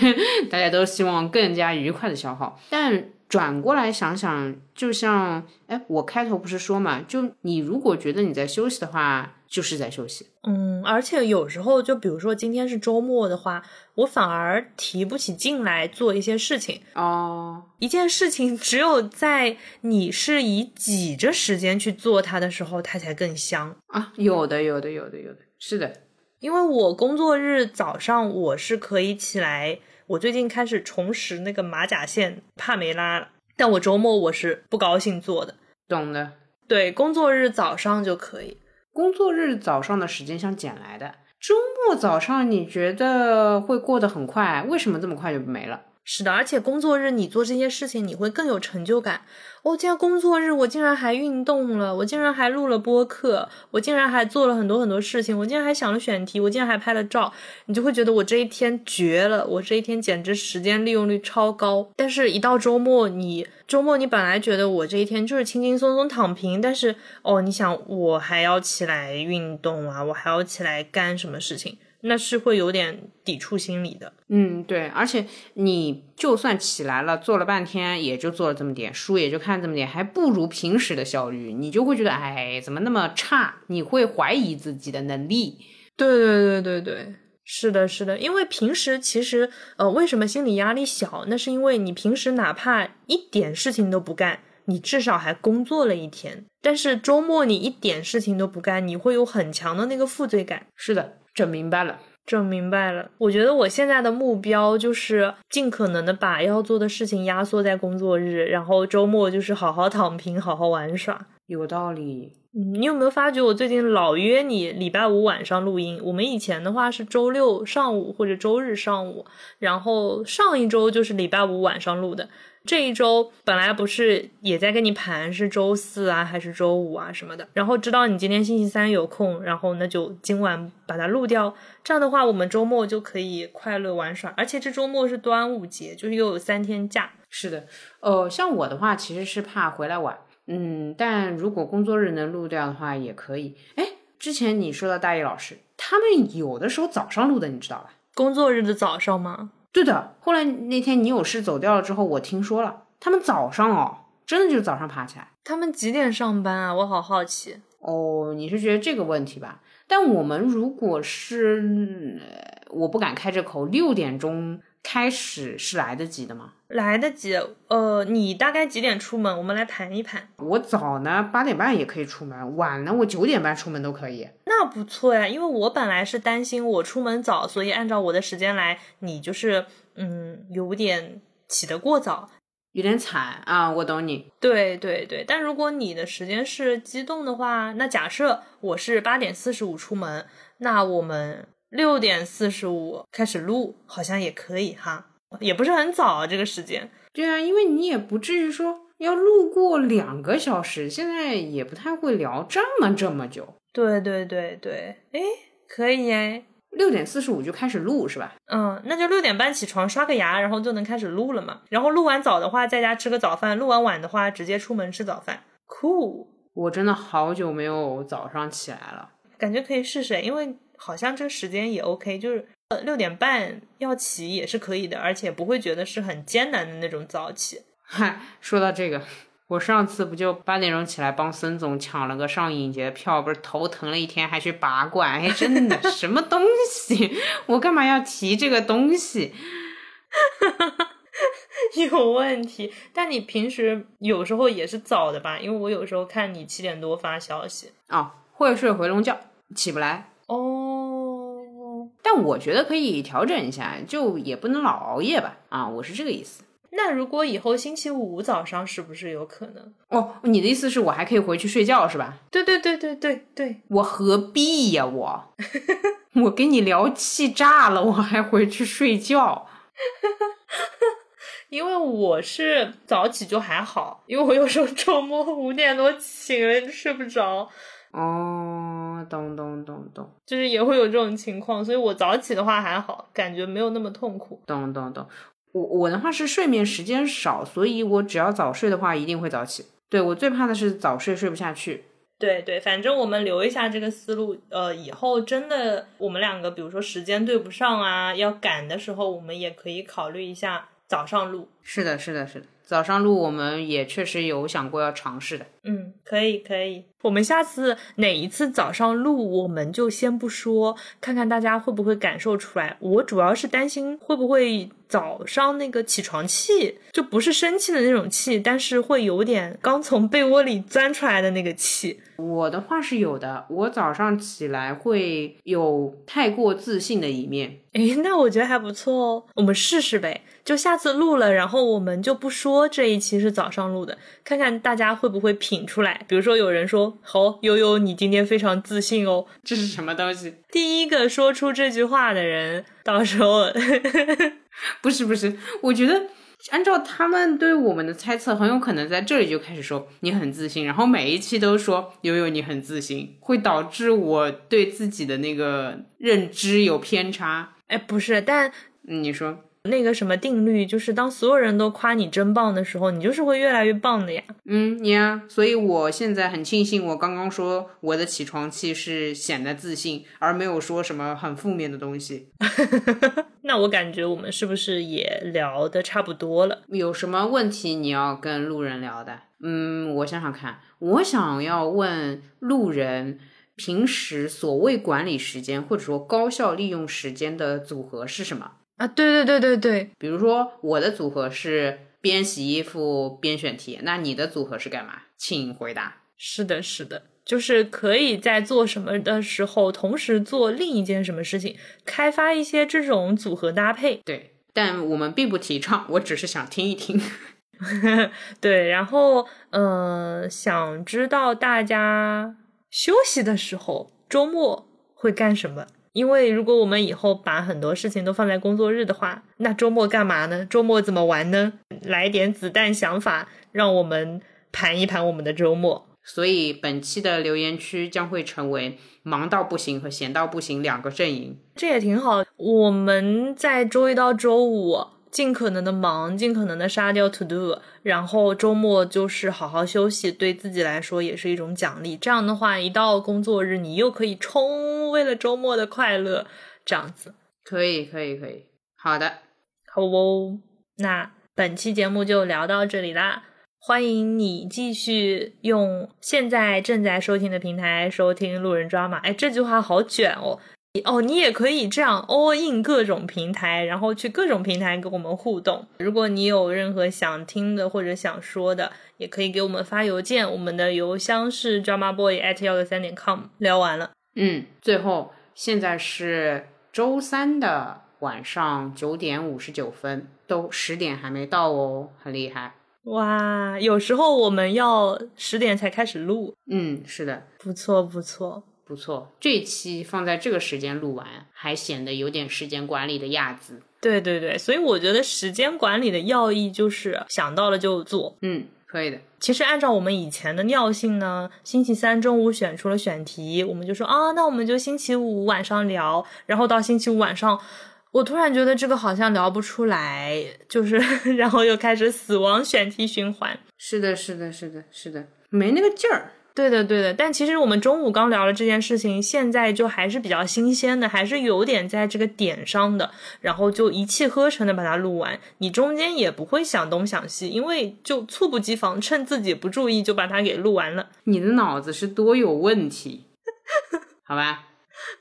B: 大家都希望更加愉快的消耗。但转过来想想，就像哎，我开头不是说嘛，就你如果觉得你在休息的话。就是在休息，
A: 嗯，而且有时候就比如说今天是周末的话，我反而提不起劲来做一些事情
B: 哦。
A: 一件事情只有在你是以挤着时间去做它的时候，它才更香
B: 啊。有的，有的，有的，有的，是的。
A: 因为我工作日早上我是可以起来，我最近开始重拾那个马甲线帕梅拉了，但我周末我是不高兴做的。
B: 懂的，
A: 对，工作日早上就可以。
B: 工作日早上的时间像捡来的，周末早上你觉得会过得很快？为什么这么快就没了？
A: 是的，而且工作日你做这些事情，你会更有成就感。我今天工作日，我竟然还运动了，我竟然还录了播客，我竟然还做了很多很多事情，我竟然还想了选题，我竟然还拍了照，你就会觉得我这一天绝了，我这一天简直时间利用率超高。但是，一到周末，你周末你本来觉得我这一天就是轻轻松松躺平，但是哦，你想我还要起来运动啊，我还要起来干什么事情？那是会有点抵触心理的，
B: 嗯，对，而且你就算起来了，做了半天，也就做了这么点，书也就看这么点，还不如平时的效率，你就会觉得，哎，怎么那么差？你会怀疑自己的能力。
A: 对对对对对，是的，是的，因为平时其实，呃，为什么心理压力小？那是因为你平时哪怕一点事情都不干，你至少还工作了一天，但是周末你一点事情都不干，你会有很强的那个负罪感。
B: 是的。整明白了，
A: 整明白了。我觉得我现在的目标就是尽可能的把要做的事情压缩在工作日，然后周末就是好好躺平，好好玩耍。
B: 有道理。
A: 嗯，你有没有发觉我最近老约你礼拜五晚上录音？我们以前的话是周六上午或者周日上午，然后上一周就是礼拜五晚上录的。这一周本来不是也在跟你盘是周四啊还是周五啊什么的，然后知道你今天星期三有空，然后那就今晚把它录掉。这样的话，我们周末就可以快乐玩耍，而且这周末是端午节，就是又有三天假。
B: 是的，呃，像我的话其实是怕回来晚，嗯，但如果工作日能录掉的话也可以。哎，之前你说到大一老师，他们有的时候早上录的，你知道吧？
A: 工作日的早上吗？
B: 对的，后来那天你有事走掉了之后，我听说了，他们早上哦，真的就是早上爬起来。
A: 他们几点上班啊？我好好奇。
B: 哦，你是觉得这个问题吧？但我们如果是，我不敢开这口，六点钟。开始是来得及的吗？
A: 来得及。呃，你大概几点出门？我们来盘一盘。
B: 我早呢，八点半也可以出门；晚呢，我九点半出门都可以。
A: 那不错呀，因为我本来是担心我出门早，所以按照我的时间来，你就是嗯，有点起得过早，
B: 有点惨啊。我懂你。
A: 对对对，但如果你的时间是机动的话，那假设我是八点四十五出门，那我们。六点四十五开始录，好像也可以哈，也不是很早啊，这个时间。
B: 对啊，因为你也不至于说要录过两个小时，现在也不太会聊这么这么久。
A: 对对对对，哎，可以哎，
B: 六点四十五就开始录是吧？
A: 嗯，那就六点半起床刷个牙，然后就能开始录了嘛。然后录完早的话，在家吃个早饭；录完晚的话，直接出门吃早饭。Cool，
B: 我真的好久没有早上起来了，
A: 感觉可以试试，因为。好像这个时间也 OK，就是呃六点半要起也是可以的，而且不会觉得是很艰难的那种早起。
B: 嗨，说到这个，我上次不就八点钟起来帮孙总抢了个上影节的票，不是头疼了一天，还去拔罐，哎，真的什么东西？我干嘛要提这个东西？
A: 有问题。但你平时有时候也是早的吧？因为我有时候看你七点多发消息。
B: 哦，会睡回笼觉，起不来。
A: 哦，
B: 但我觉得可以调整一下，就也不能老熬夜吧。啊，我是这个意思。
A: 那如果以后星期五早上是不是有可能？
B: 哦，你的意思是我还可以回去睡觉是吧？
A: 对对对对对对，
B: 我何必呀我？我跟你聊气炸了，我还回去睡觉。
A: 因为我是早起就还好，因为我有时候周末五点多醒了睡不着，
B: 哦，懂懂懂懂
A: 就是也会有这种情况，所以我早起的话还好，感觉没有那么痛苦。
B: 懂懂懂。我我的话是睡眠时间少，所以我只要早睡的话，一定会早起。对我最怕的是早睡睡不下去。
A: 对对，反正我们留一下这个思路，呃，以后真的我们两个，比如说时间对不上啊，要赶的时候，我们也可以考虑一下早上录。
B: 是的，是的，是的。早上录我们也确实有想过要尝试的。
A: 嗯，可以可以，我们下次哪一次早上录，我们就先不说，看看大家会不会感受出来。我主要是担心会不会早上那个起床气，就不是生气的那种气，但是会有点刚从被窝里钻出来的那个气。
B: 我的话是有的，我早上起来会有太过自信的一面。
A: 诶，那我觉得还不错哦，我们试试呗。就下次录了，然后我们就不说这一期是早上录的，看看大家会不会品出来。比如说有人说：“好，悠悠，你今天非常自信哦。
B: 这是什么东西？”
A: 第一个说出这句话的人，到时候
B: 不是不是，我觉得按照他们对我们的猜测，很有可能在这里就开始说你很自信，然后每一期都说悠悠你很自信，会导致我对自己的那个认知有偏差。
A: 哎，不是，但
B: 嗯你说。
A: 那个什么定律，就是当所有人都夸你真棒的时候，你就是会越来越棒的呀。
B: 嗯，你啊，所以我现在很庆幸，我刚刚说我的起床气是显得自信，而没有说什么很负面的东西。
A: 那我感觉我们是不是也聊的差不多了？
B: 有什么问题你要跟路人聊的？嗯，我想想看，我想要问路人，平时所谓管理时间或者说高效利用时间的组合是什么？
A: 啊，对对对对对，
B: 比如说我的组合是边洗衣服边选题，那你的组合是干嘛？请回答。
A: 是的，是的，就是可以在做什么的时候，同时做另一件什么事情，开发一些这种组合搭配。
B: 对，但我们并不提倡，我只是想听一听。
A: 对，然后嗯，想知道大家休息的时候，周末会干什么？因为如果我们以后把很多事情都放在工作日的话，那周末干嘛呢？周末怎么玩呢？来点子弹想法，让我们盘一盘我们的周末。
B: 所以本期的留言区将会成为忙到不行和闲到不行两个阵营。
A: 这也挺好。我们在周一到周五。尽可能的忙，尽可能的杀掉 to do，然后周末就是好好休息，对自己来说也是一种奖励。这样的话，一到工作日，你又可以冲，为了周末的快乐，这样子
B: 可以，可以，可以。好的，
A: 好哦。那本期节目就聊到这里啦，欢迎你继续用现在正在收听的平台收听路人抓马。哎，这句话好卷哦。哦，你也可以这样 all in 各种平台，然后去各种平台跟我们互动。如果你有任何想听的或者想说的，也可以给我们发邮件，我们的邮箱是 drama boy at 幺六三点 com。聊完了，
B: 嗯，最后现在是周三的晚上九点五十九分，都十点还没到哦，很厉害
A: 哇！有时候我们要十点才开始录，
B: 嗯，是的，
A: 不错不错。
B: 不错，这期放在这个时间录完，还显得有点时间管理的样子。
A: 对对对，所以我觉得时间管理的要义就是想到了就做。
B: 嗯，可以的。
A: 其实按照我们以前的尿性呢，星期三中午选出了选题，我们就说啊，那我们就星期五晚上聊。然后到星期五晚上，我突然觉得这个好像聊不出来，就是 然后又开始死亡选题循环。
B: 是的，是的，是的，是的，没那个劲儿。
A: 对的，对的。但其实我们中午刚聊了这件事情，现在就还是比较新鲜的，还是有点在这个点上的，然后就一气呵成的把它录完。你中间也不会想东想西，因为就猝不及防，趁自己不注意就把它给录完了。
B: 你的脑子是多有问题，好吧？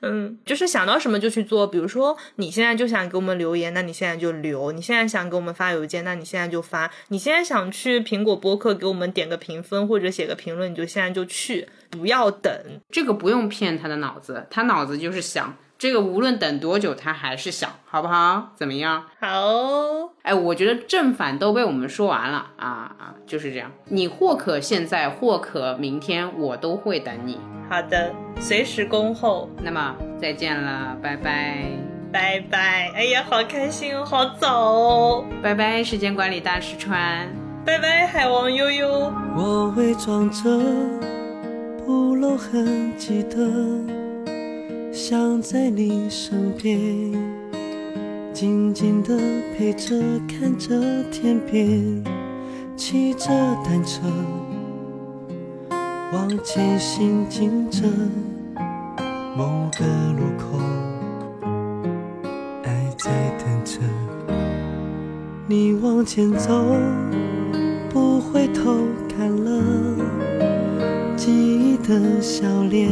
A: 嗯，就是想到什么就去做。比如说，你现在就想给我们留言，那你现在就留；你现在想给我们发邮件，那你现在就发；你现在想去苹果播客给我们点个评分或者写个评论，你就现在就去，不要等。
B: 这个不用骗他的脑子，他脑子就是想。这个无论等多久，他还是想，好不好？怎么样？
A: 好。
B: 哎，我觉得正反都被我们说完了啊啊，就是这样。你或可现在，或可明天，我都会等你。
A: 好的，随时恭候。
B: 那么再见了，拜拜，
A: 拜拜。哎呀，好开心哦，好早哦。
B: 拜拜，时间管理大师川。
A: 拜拜，海王悠悠。
C: 我伪装着不露痕迹的。想在你身边，静静地陪着，看着天边，骑着单车，往前行进着，某个路口，爱在等着你往前走，不回头看了记忆的笑脸。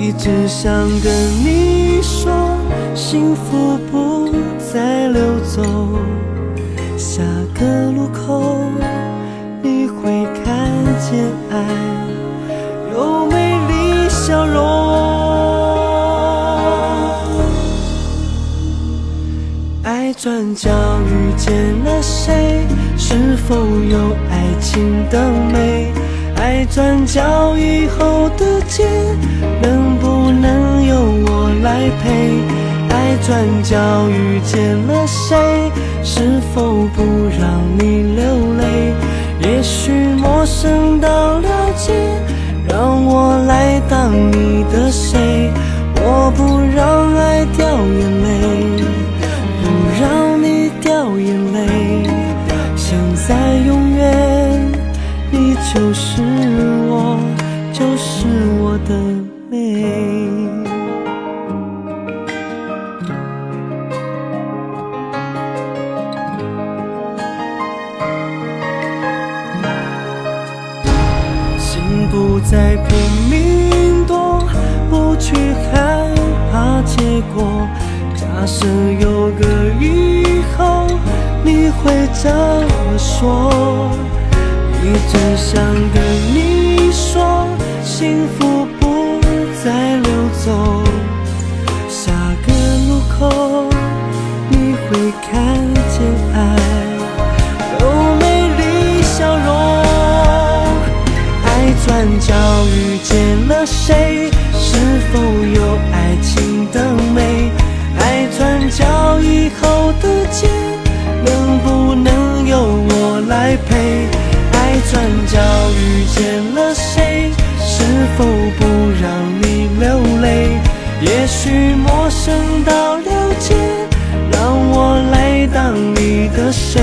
C: 一直想跟你说，幸福不再溜走。下个路口，你会看见爱有美丽笑容。爱转角遇见了谁？是否有爱情的美？爱转角以后的街，能来陪？爱转角遇见了谁？是否不让你流泪？也许陌生到了解，让我来当你的谁？我不让爱掉眼泪，假设有个以后，你会怎么说？一直想跟你说，幸福不。再溜走，下个路口你会看见爱有美丽笑容。爱转角遇见了谁？角遇见了谁？是否不让你？流泪，也许陌生到了解，让我来当你的谁？